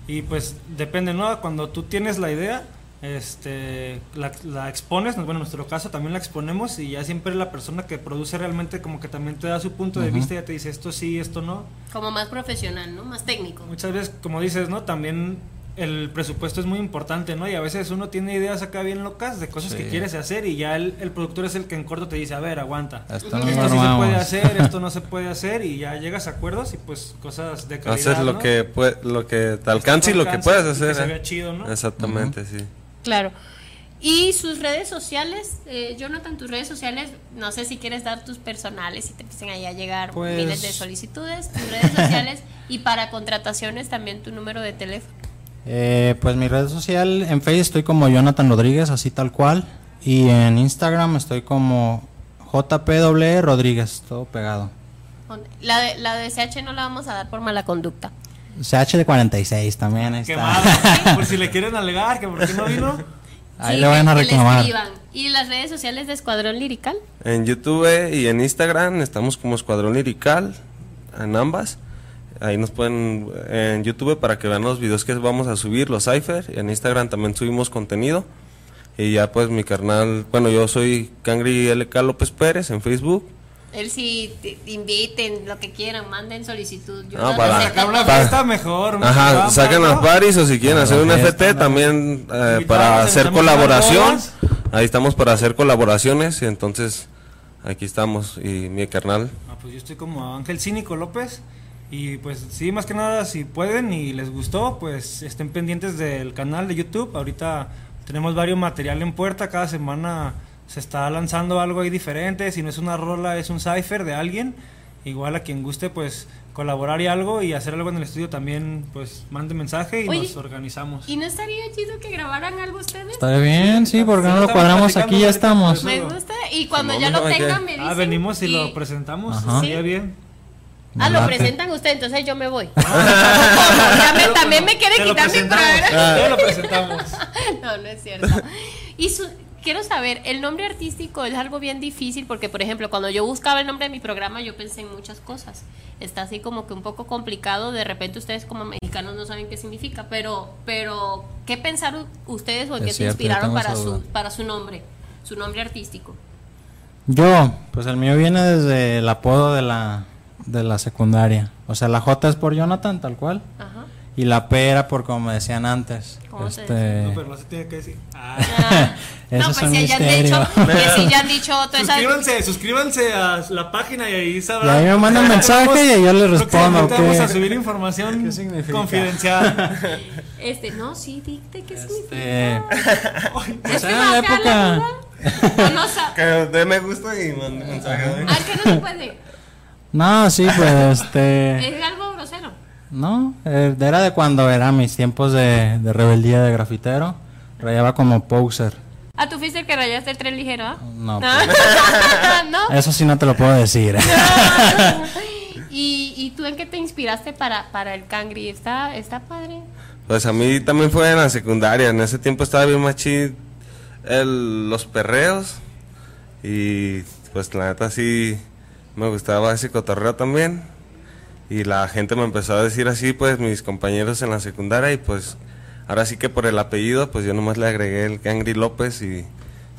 Y pues depende, ¿no? Cuando tú tienes la idea, este la, la expones, bueno, en nuestro caso también la exponemos y ya siempre la persona que produce realmente como que también te da su punto de Ujú. vista y ya te dice esto sí, esto no. Como más profesional, ¿no? Más técnico. Muchas veces, como dices, ¿no? También el presupuesto es muy importante, ¿no? Y a veces uno tiene ideas acá bien locas de cosas Sí. que quieres hacer y ya el, el productor es el que en corto te dice, a ver, aguanta. Esto no sí se armamos". puede hacer, esto no se puede hacer y ya llegas a acuerdos y pues cosas de calidad, Haces lo ¿no? que pue- lo que te alcance y lo que puedas y que hacer. se ¿eh? vea chido, ¿no? Exactamente, sí. Claro. Y sus redes sociales, eh, Jonathan, tus redes sociales, no sé si quieres dar tus personales y te empiecen ahí a llegar Pues- miles de solicitudes, tus redes sociales y para contrataciones también tu número de teléfono. Eh, pues mi red social, en Facebook estoy como Jonathan Rodríguez, así tal cual. Y en Instagram estoy como JPW Rodríguez, todo pegado. La de, la de CH no la vamos a dar por mala conducta. CH de 46 también, ahí está. Quemado. Por si le quieren alegar que por qué no vino. Ahí Sí, le vayan a reclamar. ¿Y las redes sociales de Escuadrón Lirical? En YouTube y en Instagram estamos como Escuadrón Lirical, en ambas. Ahí nos pueden en YouTube para que vean los videos que vamos a subir, los cipher. Y en Instagram también subimos contenido. Y ya pues mi carnal, bueno, yo soy Cangri LK López Pérez en Facebook. Él sí, te, te inviten, lo que quieran, manden solicitud. Yo no para- Sacar una fiesta mejor. Ajá, saquen ¿no? las paris o si quieren hacer un FT ¿no? también eh, para hacer invitamos colaboración. Ahí estamos para hacer colaboraciones y entonces aquí estamos y mi carnal. Ah, pues yo estoy como Ángel Cínico López. Y pues sí, más que nada, si pueden y les gustó, pues estén pendientes del canal de YouTube. Ahorita tenemos varios material en puerta. Cada semana se está lanzando algo ahí diferente. Si no es una rola, es un cipher de alguien. Igual a quien guste, pues colaborar y algo y hacer algo en el estudio también, pues mande mensaje y Oye, nos organizamos. ¿Y no estaría chido que grabaran algo ustedes? Está bien, sí, porque no lo cuadramos aquí, ya estamos. Me gusta. Y cuando No, ya lo tengan, me dicen. Ah, venimos y, y- lo presentamos. Estaría bien. Ah, lo Late. presentan ustedes, entonces yo me voy. Ya me- también me quiere Te lo quitar mi programa. Te lo presentamos. No, no es cierto. Y su- quiero saber, el nombre artístico es algo bien difícil porque, por ejemplo, cuando yo buscaba el nombre de mi programa, yo pensé en muchas cosas. Está así como que un poco complicado. De repente ustedes como mexicanos no saben qué significa, pero, pero ¿qué pensaron ustedes o en qué se inspiraron para su, para su nombre, su nombre artístico? Yo, pues el mío viene desde el apodo de la, de la secundaria. O sea, la J es por Jonathan, tal cual. Ajá. Y la P era por como me decían antes. ¿Cómo se Este, No, pero no se tiene que decir. Ah. Ah, Eso no, es pues un si ya han dicho, que si ya han dicho Suscríbanse, suscríbanse a la página y ahí Y sabrán. ahí me mandan mensaje y yo les respondo. Próximamente Vamos ¿qué? a subir información ¿Qué confidencial. Este, no, sí, dicte qué Eh, significa. pues Es que era la la época. duda. O no Que dé me gusta y mande mensaje. Ah, que no se puede. No, sí, pues este. Es algo grosero. No, eh, era de cuando era mis tiempos de, de rebeldía de grafitero. Rayaba como poser. Ah, tú fuiste el que rayaste el tren ligero, ¿ah? No, ¿No? Eso sí no te lo puedo decir. ¿Y, ¿Y tú en qué te inspiraste para, para el cangri? Está, está padre. Pues a mí también fue en la secundaria. En ese tiempo estaba bien machín el, los perreos. Y pues la neta sí me gustaba ese cotorreo también. Y la gente me empezó a decir así, pues mis compañeros en la secundaria. Y pues ahora sí que por el apellido, pues yo nomás le agregué el Cangri López. Y,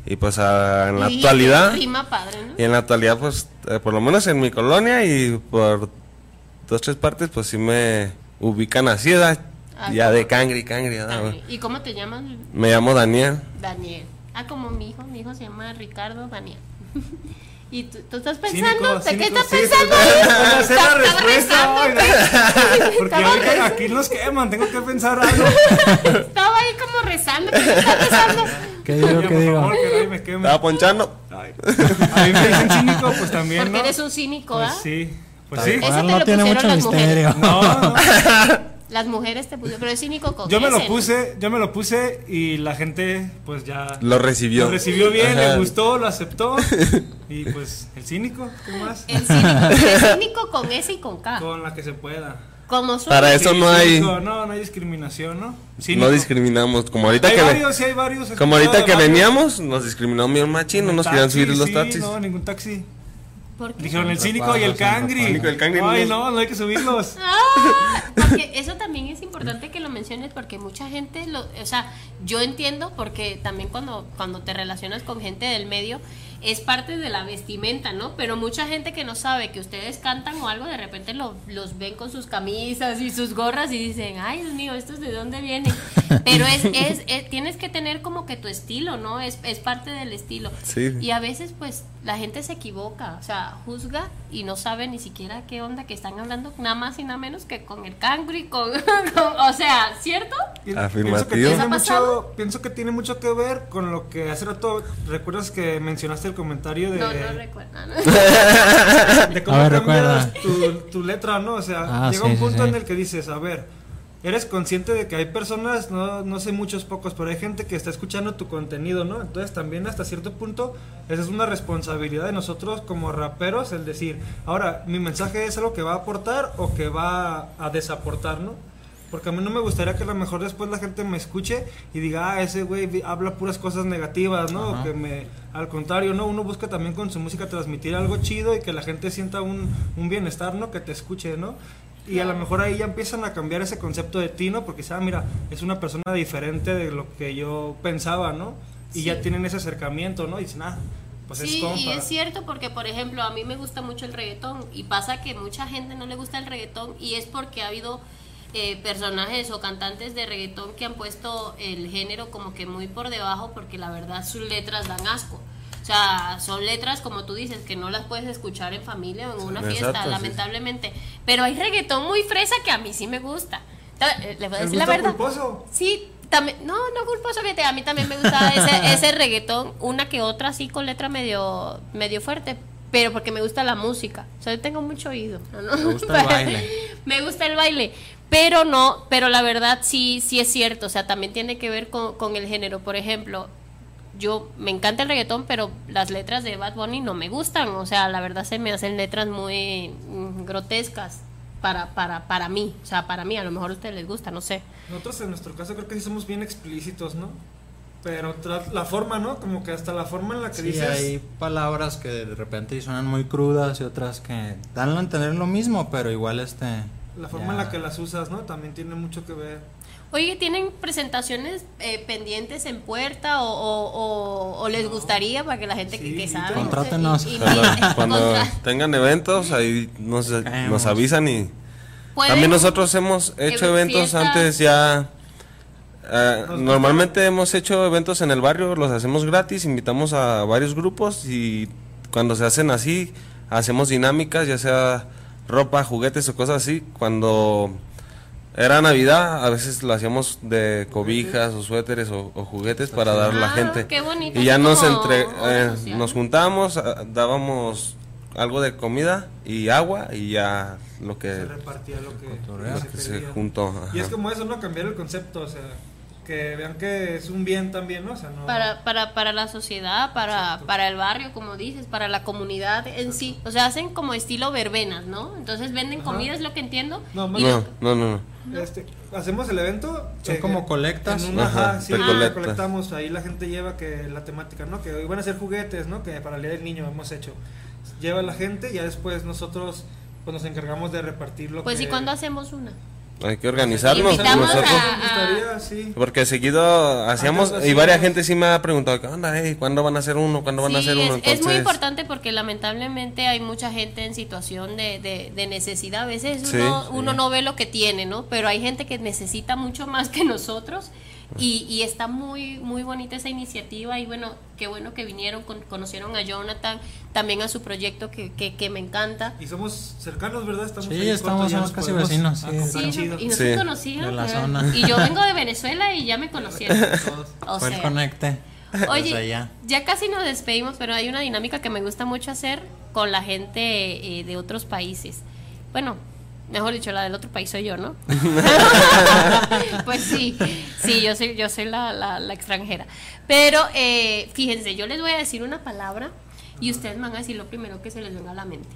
y pues a- en la Y actualidad. Rima padre, ¿no? Y en la actualidad, pues, eh, por lo menos en mi colonia y por dos, tres partes, pues sí me ubican así, ¿verdad? Ah, ya ¿cómo? de cangri, cangri. Cangri. ¿Y cómo te llamas? Me llamo Daniel. Daniel. Ah, como mi hijo. Mi hijo se llama Ricardo Daniel. ¿Y tú, tú estás Cínico, pensando? ¿De qué estás sí, pensando? Voy a hacer la Estaba respuesta. Porque Estaba ahorita aquí nos queman, tengo que pensar algo. Estaba ahí como rezando. ¿Qué estás pensando? ¿Qué digo? ¿Qué digo? favor, que nadie me queme. Estaba ponchando. Ay. A mí me dicen cínico, pues también, Porque ¿no? eres un cínico, Pues ¿ah? sí, pues sí. Ese cual, te no lo tiene mucho las mujeres. misterio. No, no. Las mujeres te pusieron, pero es cínico con Yo me lo puse, yo me lo puse y la gente pues ya Lo recibió. lo recibió bien, Ajá. le gustó, lo aceptó y pues el cínico, ¿qué más? El cínico, el cínico con S y con K. Con la que se pueda. Como su Para eso Sí, no hay, no, no hay discriminación, ¿no? Cínico. no discriminamos. Como ahorita Hay que, varios, sí hay varios. como ahorita que varios. veníamos, nos discriminó bien machín, no nos querían subir los sí, taxis. No, ningún taxi. ¿Por qué? Dijeron el cínico y el cangri. Cínico y el cangri Ay, no. no, no hay que subirlos. Ah, porque eso también es importante que lo menciones porque mucha gente lo, o sea, yo entiendo porque también cuando cuando te relacionas con gente del medio es parte de la vestimenta, ¿no? Pero mucha gente que no sabe que ustedes cantan o algo, de repente lo- los ven con sus camisas y sus gorras y dicen, ay, Dios mío, ¿estos de dónde vienen? Pero es, es, es- tienes que tener como que tu estilo, ¿no? Es, es parte del estilo. Sí. Y a veces, pues, la gente se equivoca, o sea, juzga y no sabe ni siquiera qué onda que están hablando, nada más y nada menos que con el cangri, con, con- o sea, ¿cierto? Afirmativo. Pienso que, tiene mucho, pienso que tiene mucho que ver con lo que hace rato, ¿recuerdas que mencionaste el comentario de, No, no recuerdo. ¿no? de cómo cambias tu, tu letra, ¿no? O sea, Ah, llega sí, un sí, punto sí. en el que dices, a ver, eres consciente de que hay personas, no, no sé muchos pocos, pero hay gente que está escuchando tu contenido, ¿no? Entonces también hasta cierto punto esa es una responsabilidad de nosotros como raperos el decir, ahora, mi mensaje es algo que va a aportar o que va a desaportar, ¿no? Porque a mí no me gustaría que a lo mejor después la gente me escuche y diga, ah, ese güey habla puras cosas negativas, ¿no? Ajá. que me, al contrario, ¿no? Uno busca también con su música transmitir algo chido y que la gente sienta un, un bienestar, ¿no? Que te escuche, ¿no? Y a lo mejor ahí ya empiezan a cambiar ese concepto de ti, ¿no? Porque, ah, mira, es una persona diferente de lo que yo pensaba, ¿no? Y ya tienen ese acercamiento, ¿no? Y dicen, ah, pues es sí, compa. y es cierto porque, por ejemplo, a mí me gusta mucho el reggaetón y pasa que mucha gente no le gusta el reggaetón y es porque ha habido eh, personajes o cantantes de reggaetón que han puesto el género como que muy por debajo porque la verdad sus letras dan asco. O sea, son letras, como tú dices, que no las puedes escuchar en familia o en una fiesta, sí. lamentablemente. Pero hay reggaetón muy fresa que a mí sí me gusta. Ta- eh, Le voy a ¿El decir la verdad. culposo? Sí, también, no, no culposo, fíjate, a mí también me gusta ese, ese reggaetón, una que otra así con letra medio, medio fuerte, pero porque me gusta la música, o sea, yo tengo mucho oído. ¿no? Me gusta el baile. me gusta el baile, pero no, pero la verdad sí, sí es cierto, o sea, también tiene que ver con, con el género, por ejemplo, yo me encanta el reggaetón, pero las letras de Bad Bunny no me gustan, o sea, la verdad se me hacen letras muy mm, grotescas para, para, para mí, o sea, para mí, a lo mejor a ustedes les gusta, no sé. Nosotros en nuestro caso creo que sí somos bien explícitos, ¿no? Pero la forma, ¿no? Como que hasta la forma en la que Sí, dices... hay palabras que de repente suenan muy crudas y otras que dan a entender lo mismo, pero igual este... La forma ya- en la que las usas, ¿no? También tiene mucho que ver. Oye, ¿tienen presentaciones eh, pendientes en puerta o, o- o- o les gustaría para que la gente que, que sabe? Contrátenos. y- y- Cuando, tengan eventos, ahí nos, nos avisan y también nosotros hemos hecho Ev- eventos fiestas. antes ya. Nos normalmente hemos hecho eventos en el barrio, los hacemos gratis, invitamos a varios grupos y cuando se hacen así, hacemos dinámicas, ya sea ropa, juguetes o cosas así. Cuando era Navidad, a veces lo hacíamos de cobijas o suéteres o, o juguetes para dar a la Ah, gente. qué bonito, Y ya nos entre, eh, nos juntamos, ah, dábamos algo de comida y agua y ya lo Se que, repartía lo que, lo se juntó. Y es como eso, ¿no? Cambiar el concepto, o sea, que vean que es un bien también, ¿no? O sea, no... Para, para, para la sociedad, para, para el barrio, como dices, para la comunidad en sí. O sea, hacen como estilo verbenas, ¿no? Entonces venden Ajá. comida, es lo que entiendo. No, más y No, no, no, no. Este, hacemos el evento. Son eh, como colectas. En una, Ajá, sí, recolecta. recolectamos. Ahí la gente lleva que la temática, ¿no? Que iban a ser juguetes, ¿no? Que para el día del niño hemos hecho. Lleva la gente y ya después nosotros pues nos encargamos de repartir lo Pues, que. ¿y cuándo hacemos una? Hay que organizarnos Invitamos nosotros. a-. Porque seguido hacíamos, lo y varias gente sí me ha preguntado, ¿qué onda? eh? ¿Cuándo van a hacer uno? ¿Cuándo van a hacer uno? es, es muy importante porque lamentablemente hay mucha gente en situación de, de- de necesidad. A veces Sí, uno, sí. uno no ve lo que tiene, ¿no? Pero hay gente que necesita mucho más que nosotros y, y está muy muy bonita esa iniciativa y bueno, qué bueno que vinieron, con- conocieron a Jonathan, también a su proyecto que, que, que me encanta. Y somos cercanos, ¿verdad? Estamos Sí, ahí estamos- ya somos nos casi podemos vecinos, sí. chido. y no Sí. conocían. De la ¿verdad? zona. Y yo vengo de Venezuela y ya me conocieron. O el sea, conecte. Oye, Desde allá. ya casi nos despedimos, pero hay una dinámica que me gusta mucho hacer con la gente eh, de otros países. Bueno, mejor dicho, la del otro país soy yo, ¿no? pues sí, sí, yo soy, yo soy la, la- la extranjera. Pero eh, fíjense, yo les voy a decir una palabra y ustedes me van a decir lo primero que se les venga a la mente.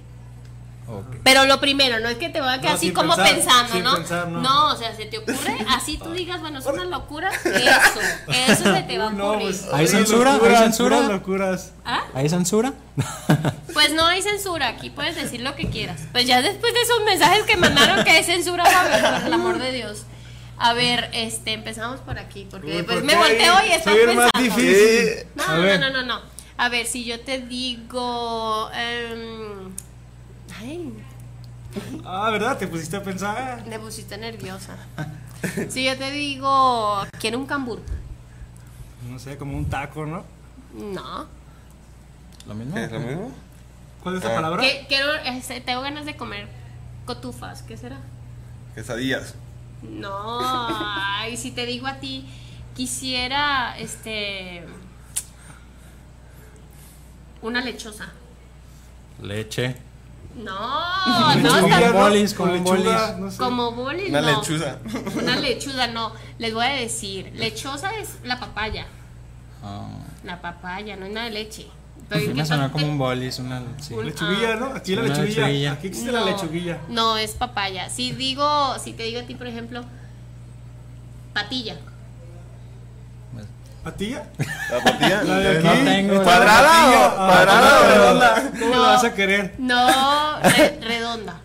Pero lo primero, no es que te van a quedar No, así como pensar, pensando, ¿no? pensar, no. o sea, se te ocurre, así tú digas, bueno, es una locura, eso, eso se te va a no, ocurrir. pues, ¿Hay puras censura? ¿Hay censura? locuras. ¿Ah? ¿Hay censura? Pues no hay censura, aquí puedes decir lo que quieras. Pues ya después de esos mensajes que mandaron que es censura, Robert, por el amor de Dios. A ver, este, empezamos por aquí, porque Uy, después ¿por me volteo y estás pensando. más difícil. No, A no, ver. no, no, no. A ver, si yo te digo. em, ay, Ah, ¿verdad? Te pusiste a pensar. me pusiste nerviosa. Si yo te digo, quiero un cambur. No sé, como un taco, ¿no? No. Lo mismo. ¿Es lo mismo? ¿Cuál es la Ah. palabra? Que- quiero, este, tengo ganas de comer cotufas. ¿Qué será? Quesadillas. No, ay, si te digo a ti, quisiera, este, una lechosa. Leche. No, no, Lechuga, está- ¿no? bolis, Con como lechuga, bolis. no sé. como bolis, Una no. lechuza. Una lechuga, no. Les voy a decir, lechosa es la papaya. Ah. La papaya, no es nada de leche. ¿Qué me sonó como un bolis, una... Sí. Un- Lechuguilla, ¿no? Aquí la lechuguilla. lechuguilla. Aquí existe la No, lechuguilla. No, es papaya. Si digo, si te digo a ti, por ejemplo, patilla. ¿Patilla? ¿La patilla? La de aquí. No tengo. ¿Cuadrada o- Ah, cuadrada o redonda? ¿Cómo No. la vas a querer? No, re- redonda.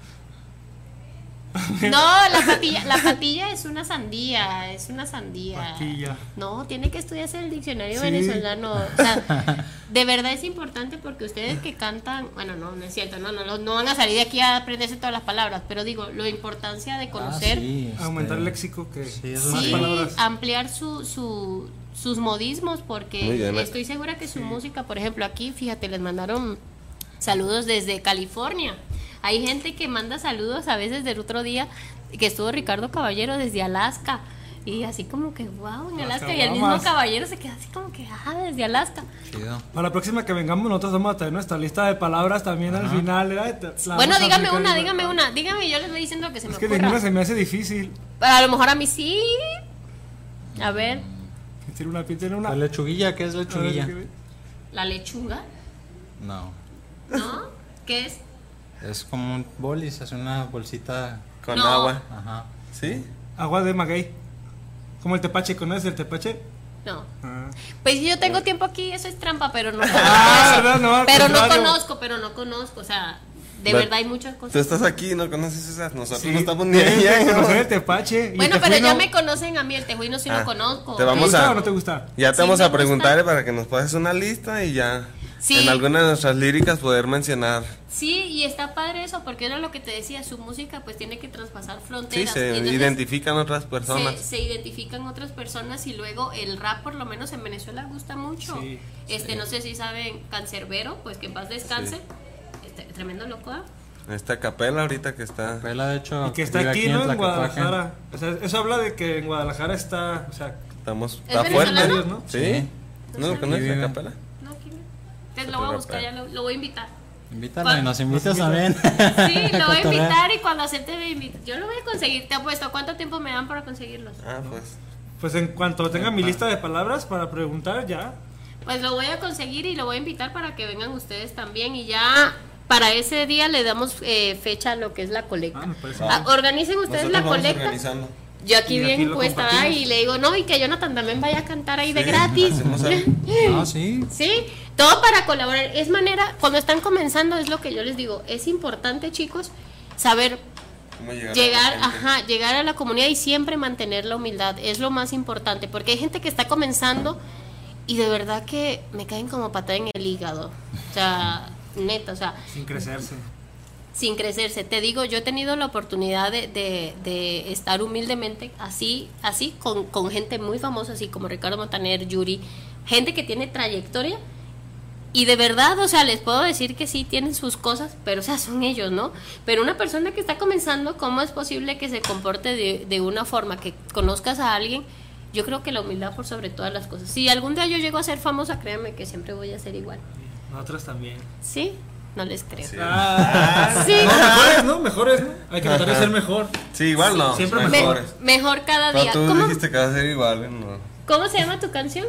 No, la patilla, la patilla es una sandía, es una sandía. Patilla. No, tiene que estudiarse el diccionario Sí. venezolano. O sea, de verdad es importante porque ustedes que cantan, bueno, no, no es cierto, no, no, no, van a salir de aquí a aprenderse todas las palabras, pero digo, la importancia de Ah, conocer, sí, este, Aumentar el léxico que Sí, más palabras. ampliar su, su, sus modismos porque estoy segura que su música, por ejemplo, aquí, fíjate, les mandaron saludos desde California. Hay gente que manda saludos a veces del otro día que estuvo Ricardo Caballero desde Alaska. Y así como que, wow, en Las Alaska. Y el mismo caballero se queda así como que, ah, desde Alaska. chido. Para la próxima que vengamos, nosotros vamos a traer nuestra lista de palabras también al final. bueno, dígame una, dígame una, dígame, yo les voy diciendo lo que se me Es que ocurra. ninguna se me hace difícil. A lo mejor a mí sí. A ver, Tiene una, tiene una. ¿La lechuguilla? ¿Qué es lechuguilla? la lechuga, No. ¿no? ¿Qué es? Es como un bolis, es una bolsita. Con No. agua. Ajá. ¿Sí? Agua de maguey. Como el tepache, ¿conoces el tepache? No. Ah. Pues si yo tengo tiempo aquí, eso es trampa, pero no conozco. Ah. ¿verdad? No, al pero no conozco, pero no conozco. O sea, de Ve- verdad hay muchas Tú cosas. estás aquí no conoces esas. Nosotros Sí, no estamos ni que ahí. conocer el tepache. Bueno, el pero ya me conocen a mí, el tejuino sí Ah, lo conozco. te ¿Te vamos gusta a- o no te gusta? Ya te Sí, vamos a gusta. preguntar para que nos pases una lista y ya Sí. en alguna de nuestras líricas poder mencionar. Sí, y está padre eso, porque era lo que te decía, su música pues tiene que traspasar Sí, fronteras. se y entonces identifican otras se, personas. se identifican otras personas y luego el rap por lo menos en Venezuela gusta mucho. Sí, este, no sé si saben, Cancerbero, pues que en paz descanse. Este, tremendo loco. ¿ah? Esta capela ahorita que está. Vela, de hecho. Y que está aquí, ¿no? En Tlaquepaque. Guadalajara. O sea, eso habla de que en Guadalajara está. O sea, Estamos. ¿Es Está fuerte. ¿no? ¿Sí? Sí. ¿No lo sé. conoces la capela? Entonces lo voy a buscar, ya lo, lo voy a invitar. Invítalo y nos invitas también. Sí, lo voy a invitar y cuando acepte me invita. Yo lo voy a conseguir, te apuesto. ¿Cuánto tiempo me dan para conseguirlos? Ah, pues. Pues en cuanto tenga mi lista de palabras para preguntar, ya. Pues lo voy a conseguir y lo voy a invitar para que vengan ustedes también y ya para ese día le damos eh, fecha a lo que es la colecta. Ah, parece Ah, organicen ustedes Nosotros la vamos colecta. organizando. Yo aquí bien compartimos. y le digo, no, y que Jonathan también vaya a cantar ahí de gratis. No, sí. Sí, todo para colaborar. Es manera, cuando están comenzando, es lo que yo les digo, es importante, chicos, saber ¿Cómo llegar, a ajá, llegar a la comunidad y siempre mantener la humildad es lo más importante, porque hay gente que está comenzando y de verdad que me caen como patada en el hígado. O sea, neta, o sea, Sin crecerse. Sin crecerse. Te digo, yo he tenido la oportunidad de, de- de estar humildemente así, así, con, con gente muy famosa, así como Ricardo Montaner, Yuri, gente que tiene trayectoria. Y de verdad, o sea, les puedo decir que sí tienen sus cosas, pero o sea, son ellos, ¿no? Pero una persona que está comenzando, ¿cómo es posible que se comporte de, de una forma que conozcas a alguien? Yo creo que la humildad por sobre todas las cosas. Si algún día yo llego a ser famosa, créanme que siempre voy a ser igual. Nosotros también. ¿Sí? No les creo. Sí. Ah, Sí. No, mejores, ¿no? Mejores, ¿no? Hay que tratar de ser mejor. Sí, igual no. Siempre Me- mejores. mejor cada Pero día. tú ¿Cómo, dijiste que va a ser igual. No. cómo se llama tu canción?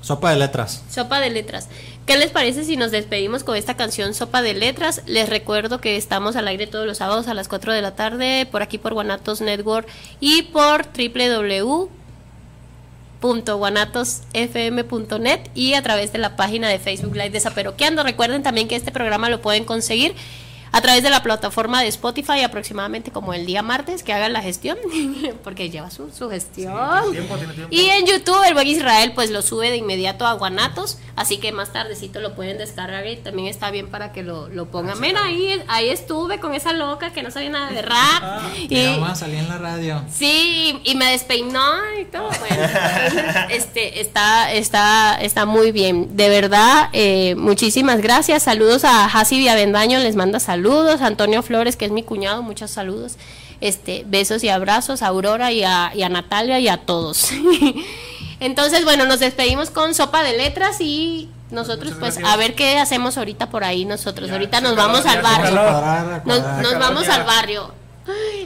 Sopa de letras. Sopa de letras. ¿Qué les parece si nos despedimos con esta canción Sopa de letras? Les recuerdo que estamos al aire todos los sábados a las 4 de la tarde por aquí por Guanatos Network y por www.guanatosfm.net y a través de la página de Facebook Live de Zaperoqueando. Recuerden también que este programa lo pueden conseguir a través de la plataforma de Spotify aproximadamente como el día martes que hagan la gestión, porque lleva su, su gestión. Y en YouTube el buen Israel pues lo sube de inmediato a Guanatos, así que más tardecito lo pueden descargar y también está bien para que lo, lo pongan. Mira, ahí, ahí estuve con esa loca que no sabía nada de rap. Y y, salí en la radio. Sí, y, y me despeinó y todo. Bueno, este, está, está, está muy bien. De verdad, eh, muchísimas gracias. Saludos a Hasi Viavendaño, les manda saludos. Antonio Flores, que es mi cuñado, muchos saludos. Este, besos y abrazos a Aurora y a, y a Natalia y a todos. Entonces, bueno, nos despedimos con sopa de letras y nosotros pues a ver qué hacemos ahorita por ahí nosotros. ahorita nos vamos al barrio. Nos, nos vamos al barrio.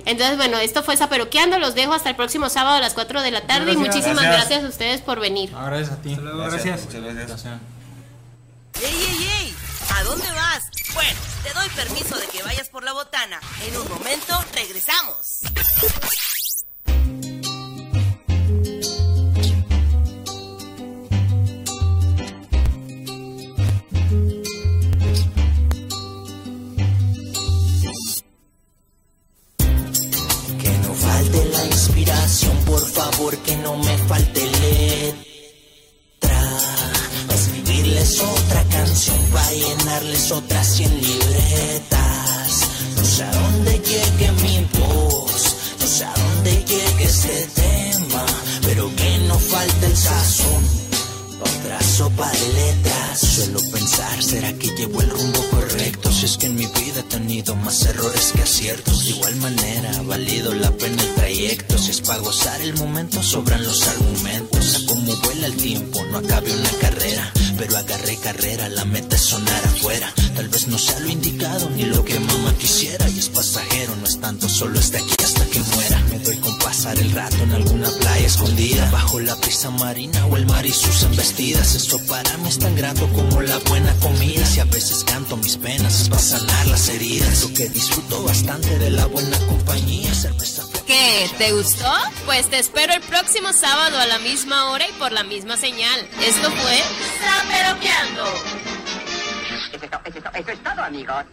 Entonces, bueno, esto fue Zaperoqueando. Los dejo hasta el próximo sábado a las 4 de la tarde. Y muchísimas Gracias. gracias. a ustedes por venir. Gracias a ti. gracias. Muchas gracias. ¡Ey, ey, ey! ¿A dónde vas? Bueno, te doy permiso de que vayas por la botana. En un momento regresamos. Que no falte la inspiración, por favor, que no me falte letra. Para llenarles otras cien libretas. No sé a dónde llegue mi voz, no sé a dónde llegue este tema, pero que no falte el sazón. Otra sopa de letras. Suelo pensar, ¿será que llevo el rumbo correcto? Si es que en mi vida he tenido más errores que aciertos. De igual manera, ha valido la pena el trayecto. Si es para gozar el momento, sobran los argumentos. A cómo vuela el tiempo, no acabe una carrera. Pero agarré carrera, la meta es sonar afuera. Tal vez no sea lo indicado ni lo que mamá quisiera. Y es pasajero, no es tanto, solo está aquí hasta que muera. Me doy con pasar el rato en alguna playa escondida. Bajo la brisa marina o el mar y sus embestidas. Eso para mí es tan grato como la buena comida. Si a veces canto mis penas es para sanar las heridas. Lo que disfruto bastante de la buena compañía. Cerveza ¿Qué? ¿Te gustó? Pues te espero el próximo sábado a la misma hora y por la misma señal. Esto fue Zaperoqueando. Eso es, to- eso es to- eso es todo, amigos.